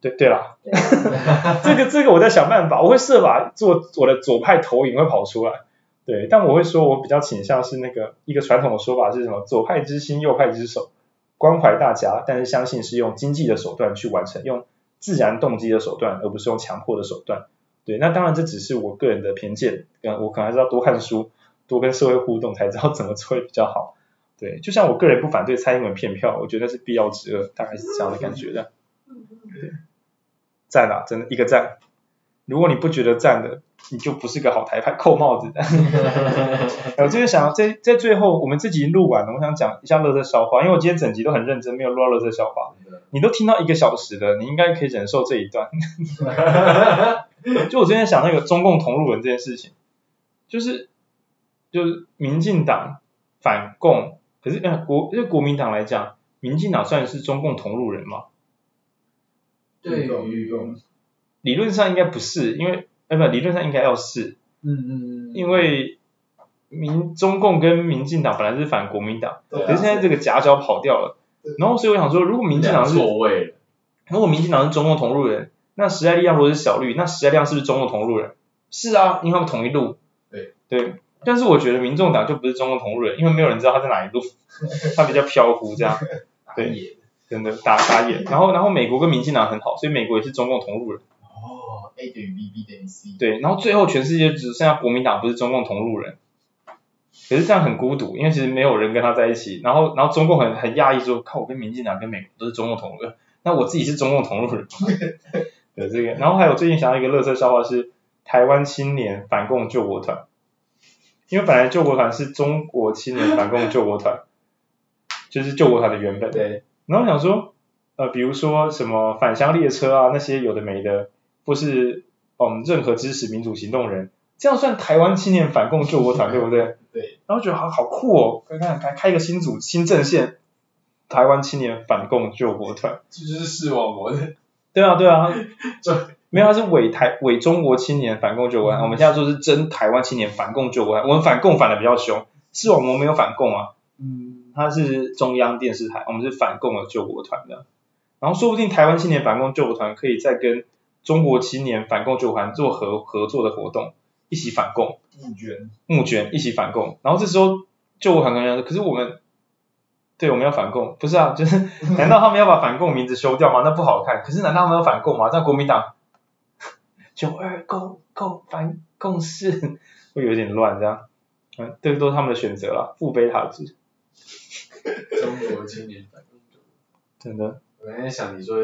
对对啦。这个这个我在想办法，我会设法做我的左派投影会跑出来。对，但我会说我比较倾向是那个一个传统的说法是什么？左派之心，右派之手。关怀大家，但是相信是用经济的手段去完成，用自然动机的手段，而不是用强迫的手段。对，那当然这只是我个人的偏见，我可能还是要多看书，多跟社会互动，才知道怎么做会比较好。对，就像我个人不反对蔡英文骗票，我觉得是必要之恶，大概是这样的感觉的。对，赞啊，真的一个赞。如果你不觉得赞的，你就不是个好台派，扣帽子的。我就是想在在最后，我们这集录完了，我想讲一下乐色笑话，因为我今天整集都很认真，没有录到乐色笑话。你都听到一个小时了，你应该可以忍受这一段。就我之前想那个中共同路人这件事情，就是就是民进党反共，可是呃国对国民党来讲，民进党算是中共同路人吗？对，理论上应该不是，因为呃不，理论上应该要是，嗯嗯嗯，因为民中共跟民进党本来是反国民党，对啊，可是现在这个夹角跑掉了，然后所以我想说，如果民进党是错位，如果民进党是中共同路人，那时代力量如果是小绿，那时代力量是不是中共同路人？是啊，因为他们同一路，对。对，但是我觉得民众党就不是中共同路人，因为没有人知道他在哪一路，他比较飘忽这样，对，真的打打野，然后然后美国跟民进党很好，所以美国也是中共同路人。A 等于 B，B 等于 C。对，然后最后全世界只剩下国民党不是中共同路人，可是这样很孤独，因为其实没有人跟他在一起。然后，然后中共很很讶异说，靠，我跟民进党跟美国都是中共同路人，那我自己是中共同路人。对这个，然后还有最近想到一个乐色笑话是台湾青年反共救国团，因为本来救国团是中国青年反共救国团，就是救国团的原本。对。然后想说，呃，比如说什么返乡列车啊，那些有的没的，或是嗯任何支持民主行动人，这样算台湾青年反共救国团对不对？对。然后觉得好好酷哦，看看开开一个新组新阵线，台湾青年反共救国团，这就是视网膜的。对啊 对啊，这没有，他是伪台伪中国青年反共救国团，嗯、我们现在说是真台湾青年反共救国团，我们反共反的比较凶，视网膜没有反共啊，嗯，他是中央电视台，我们是反共的救国团的，然后说不定台湾青年反共救国团可以再跟中国青年反共救国团做合合作的活动，一起反共，募捐，募捐，一起反共，然后这时候救国团跟人家说，可是我们。对，我们要反共，不是啊，就是 难道他们要把反共名字修掉吗？那不好看。可是难道他们要反共吗？这样国民党 九二共共反共识 会有点乱，这样，嗯，这个都是他们的选择了，富贝塔制。中国青年反共，真的。我刚才想你说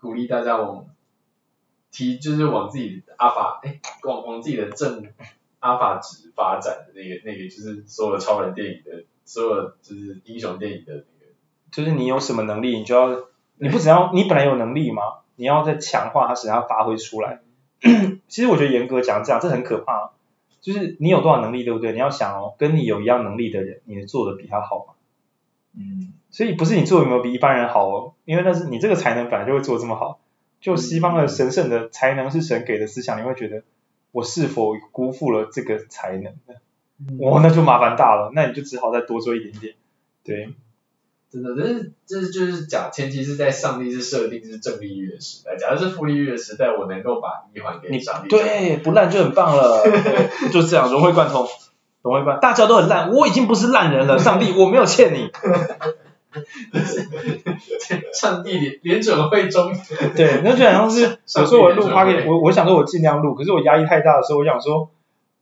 鼓励大家往提，就是往自己的阿法，哎，往往自己的正阿法值发展的那个那个，就是所有超人电影的。所有就是英雄电影的那个，就是你有什么能力，你就要，你不只要你本来有能力吗？你要再强化它，使它发挥出来。其实我觉得严格讲这样，这很可怕。就是你有多少能力，对不对？你要想哦，跟你有一样能力的人，你做的比他好吗？嗯。所以不是你做有没有比一般人好哦，因为那是你这个才能本来就会做这么好。就西方的神圣的才能是神给的思想，你会觉得我是否辜负了这个才能呢？哇，那就麻烦大了，那你就只好再多做一点点。对，真的，这是这是就是讲前提是在上帝是设定是正利率的时代，假如是负利率的时代，我能够把一还给上帝，对，不烂就很棒了，对 就这样融会贯通，融会贯，大家都很烂，我已经不是烂人了，上帝我没有欠你。上帝联联准会中，对，那就好像是有时候我录 Podcast 我我想说我尽量录，可是我压力太大的时候，我想说。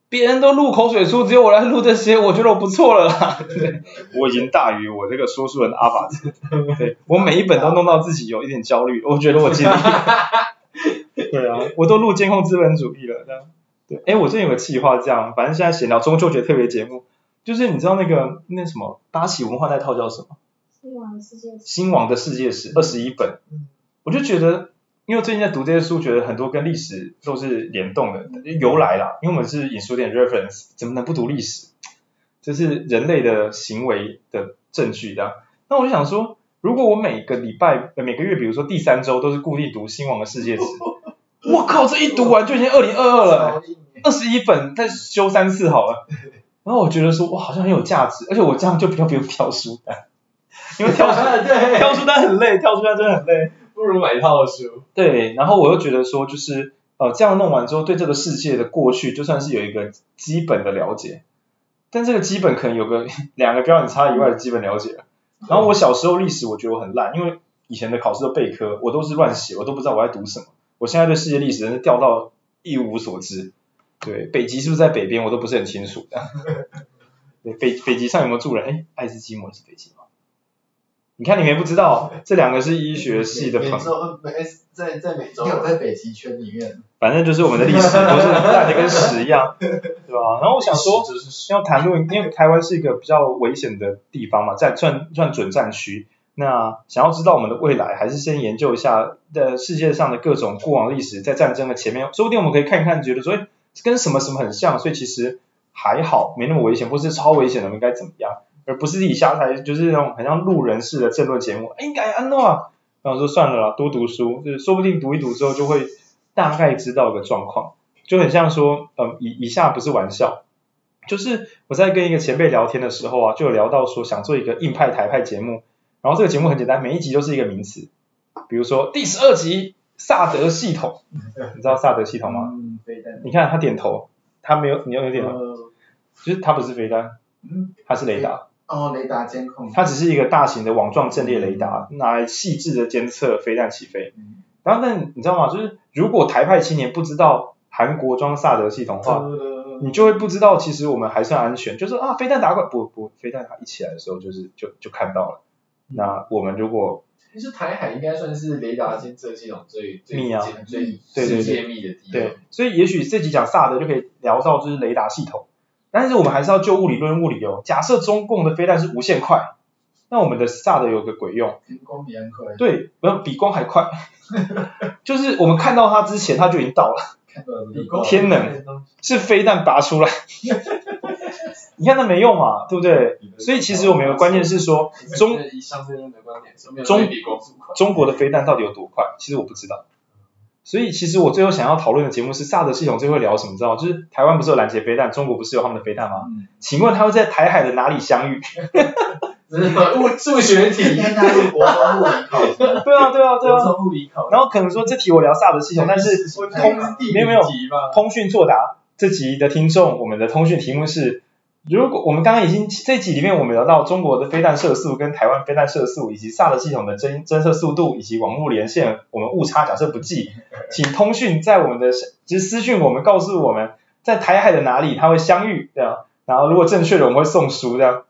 别人都录口水书，只有我来录这些，我觉得我不错了啦。对，我已经大于我这个说书人的阿法子。对，我每一本都弄到自己有一点焦虑，我觉得我尽力。对啊，我都录监控资本主义了，这样。对，哎，我最近有个计划，这样，反正现在闲聊中秋节特别节目，就是你知道那个那什么八旗文化那套叫什么？新王的世界史。新王的世界史二十一本，我就觉得。因为最近在读这些书，觉得很多跟历史都是联动的由来啦。因为我们是引述点 reference，怎么能不读历史？这是人类的行为的证据的。那我就想说，如果我每个礼拜、每个月，比如说第三周都是固定读《新王的世界史》，我靠，这一读完就已经二零二二了，二十一本再修三次好了。然后我觉得说，哇，好像很有价值，而且我这样就比较不用挑书单，因为挑书单挑书单很累，跳书单真的很累。不如买一套书。对，然后我又觉得说，就是呃，这样弄完之后，对这个世界的过去，就算是有一个基本的了解，但这个基本可能有个 两个标准差以外的基本了解。然后我小时候历史，我觉得我很烂，因为以前的考试的备科，我都是乱写，我都不知道我在读什么。我现在对世界历史真是掉到一无所知。对，北极是不是在北边，我都不是很清楚。对，北北极上有没有住人？哎，爱斯基摩是北极吗？你看，你们也不知道，这两个是医学系的朋友。美洲，在在美洲，有在北极圈里面。反正就是我们的历史都是烂的跟屎一样，对吧？然后我想说，要谈论，因为台湾是一个比较危险的地方嘛，在算算准战区。那想要知道我们的未来，还是先研究一下的世界上的各种过往历史，在战争的前面，说不定我们可以看一看，觉得说，跟什么什么很像，所以其实还好，没那么危险，或是超危险的，我们应该怎么样？而不是自己下台，就是那种很像路人式的政论节目。应该安诺啊，然后说算了啦，多读书，就是说不定读一读之后就会大概知道一个状况，就很像说，嗯，以以下不是玩笑，就是我在跟一个前辈聊天的时候啊，就有聊到说想做一个硬派台派节目，然后这个节目很简单，每一集都是一个名词，比如说第十二集萨德系统，你知道萨德系统吗？嗯，飞弹。你看他点头，他没有，你有没有点头？就是他不是飞弹，嗯，他是雷达。哦，雷达监控。它只是一个大型的网状阵列雷达，拿来细致的监测飞弹起飞。嗯、然后，但你知道吗？就是如果台派青年不知道韩国装萨德系统的话，嗯、你就会不知道其实我们还算安全。就是啊，飞弹打过来，不不，飞弹它一起来的时候就是就就看到了。那我们如果其实台海应该算是雷达监测系统最最密啊，最世界密的地方。对，所以也许这集讲萨德就可以聊到就是雷达系统，但是我们还是要就物理论物理哦。假设中共的飞弹是无限快，那我们的萨德有个鬼用？比光比快。对，不要比光还快，就是我们看到它之前，它就已经到了。天能是飞弹拔出来，你看那没用嘛，对不对？所以其实我们有个关键是说，中中中国的飞弹到底有多快？其实我不知道。所以其实我最后想要讨论的节目是萨德系统最后聊什么？知道？就是台湾不是有拦截飞弹，中国不是有他们的飞弹吗？请问他会在台海的哪里相遇？物数学题，应该是国中物理考。对啊对啊对啊。国中物理考。然后可能说这题我聊萨德系统，但是通没有没有通讯作答这集的听众，我们的通讯题目是：如果我们刚刚已经这集里面我们聊到中国的飞弹射速跟台湾飞弹射速，以及萨德系统的侦侦测速度以及网络连线，我们误差假设不计，请通讯在我们的就是私讯我们告诉我们在台海的哪里它会相遇这样，然后如果正确的我们会送书这样。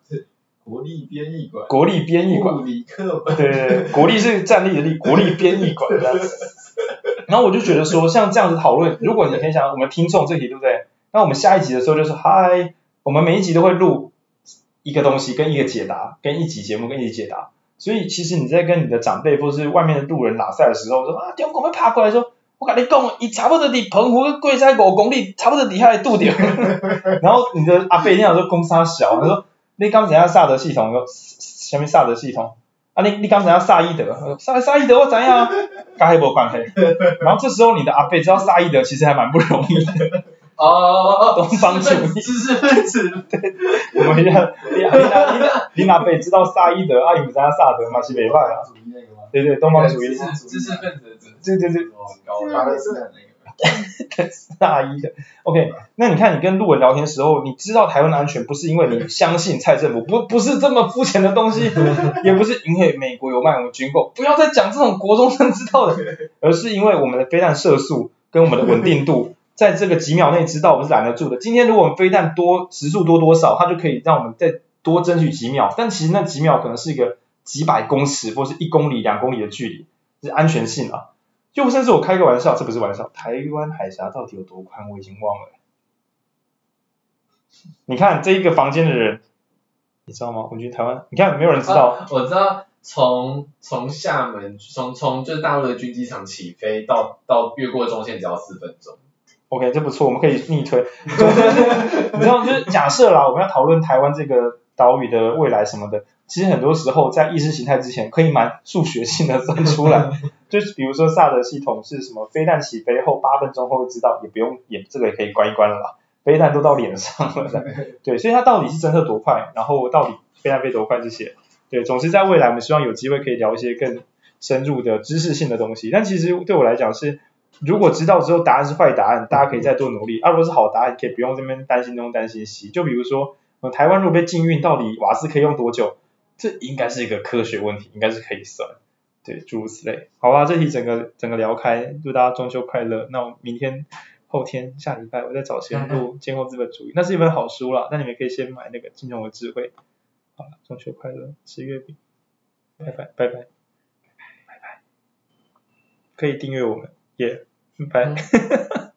国立编译馆，国立编译馆，物理课本，对对对，国立是站立的立，国立编译馆这样子。然后我就觉得说，像这样子讨论，如果你可以想，我们听众这题对不对？那我们下一集的时候就是嗨，我们每一集都会录一个东西，跟一个解答，跟一集节目，跟一集解答。所以其实你在跟你的长辈或是外面的路人拉赛的时候，说啊，中国要爬过来说，我跟你讲，伊差不多离澎湖跟贵山五公里，差不多底下的度点。然后你的阿伯那样说，公三小，他说。你刚才讲萨德系统，什么萨德系统？啊，你你刚才要萨伊德，萨萨伊德我知啊，跟黑无关系。然后这时候你的阿伯知道萨伊德其实还蛮不容易。哦哦哦，东方主义，知识分子。对，我们要你你你你阿伯知道萨伊德，啊，你不知道萨德嘛？是没办法。对对，东方主义。知识分子。对对对。高大是那个。大一的，OK，那你看你跟路人聊天的时候，你知道台湾的安全不是因为你相信蔡政府，不不是这么肤浅的东西，也不是因为美国有卖我们军购，不要再讲这种国中生知道的，而是因为我们的飞弹射速跟我们的稳定度，在这个几秒内知道我们是拦得住的。今天如果我们飞弹多时速多多少，它就可以让我们再多争取几秒，但其实那几秒可能是一个几百公尺或是一公里、两公里的距离，是安全性啊。就甚至我开个玩笑，这不是玩笑。台湾海峡到底有多宽，我已经忘了。你看这一个房间的人，你知道吗？我觉得台湾，你看没有人知道。我知道，从从厦门，从从就是大陆的军机场起飞到到越过中线只要四分钟。OK，这不错，我们可以逆推。你知道，就是假设啦，我们要讨论台湾这个岛屿的未来什么的。其实很多时候在意识形态之前，可以蛮数学性的算出来，就是比如说萨德系统是什么，飞弹起飞后八分钟后知道，也不用也这个也可以关一关了啦，飞弹都到脸上了，对，所以它到底是侦测多快，然后到底飞弹飞多快这些，对，总之在未来我们希望有机会可以聊一些更深入的知识性的东西，但其实对我来讲是，如果知道之后答案是坏答案，大家可以再多努力；，如果是好答案，可以不用这边担心东担心西。就比如说，呃，台湾如果被禁运，到底瓦斯可以用多久？这应该是一个科学问题，应该是可以算。对，诸如此类。好吧，这题整个整个聊开，祝大家中秋快乐。那我明天、后天、下礼拜，我再找时间录《建构资本主义》，那是一本好书了。那你们可以先买那个《金融的智慧》。好了，中秋快乐，吃月饼。拜拜，拜拜，拜拜，拜拜。可以订阅我们，也。拜般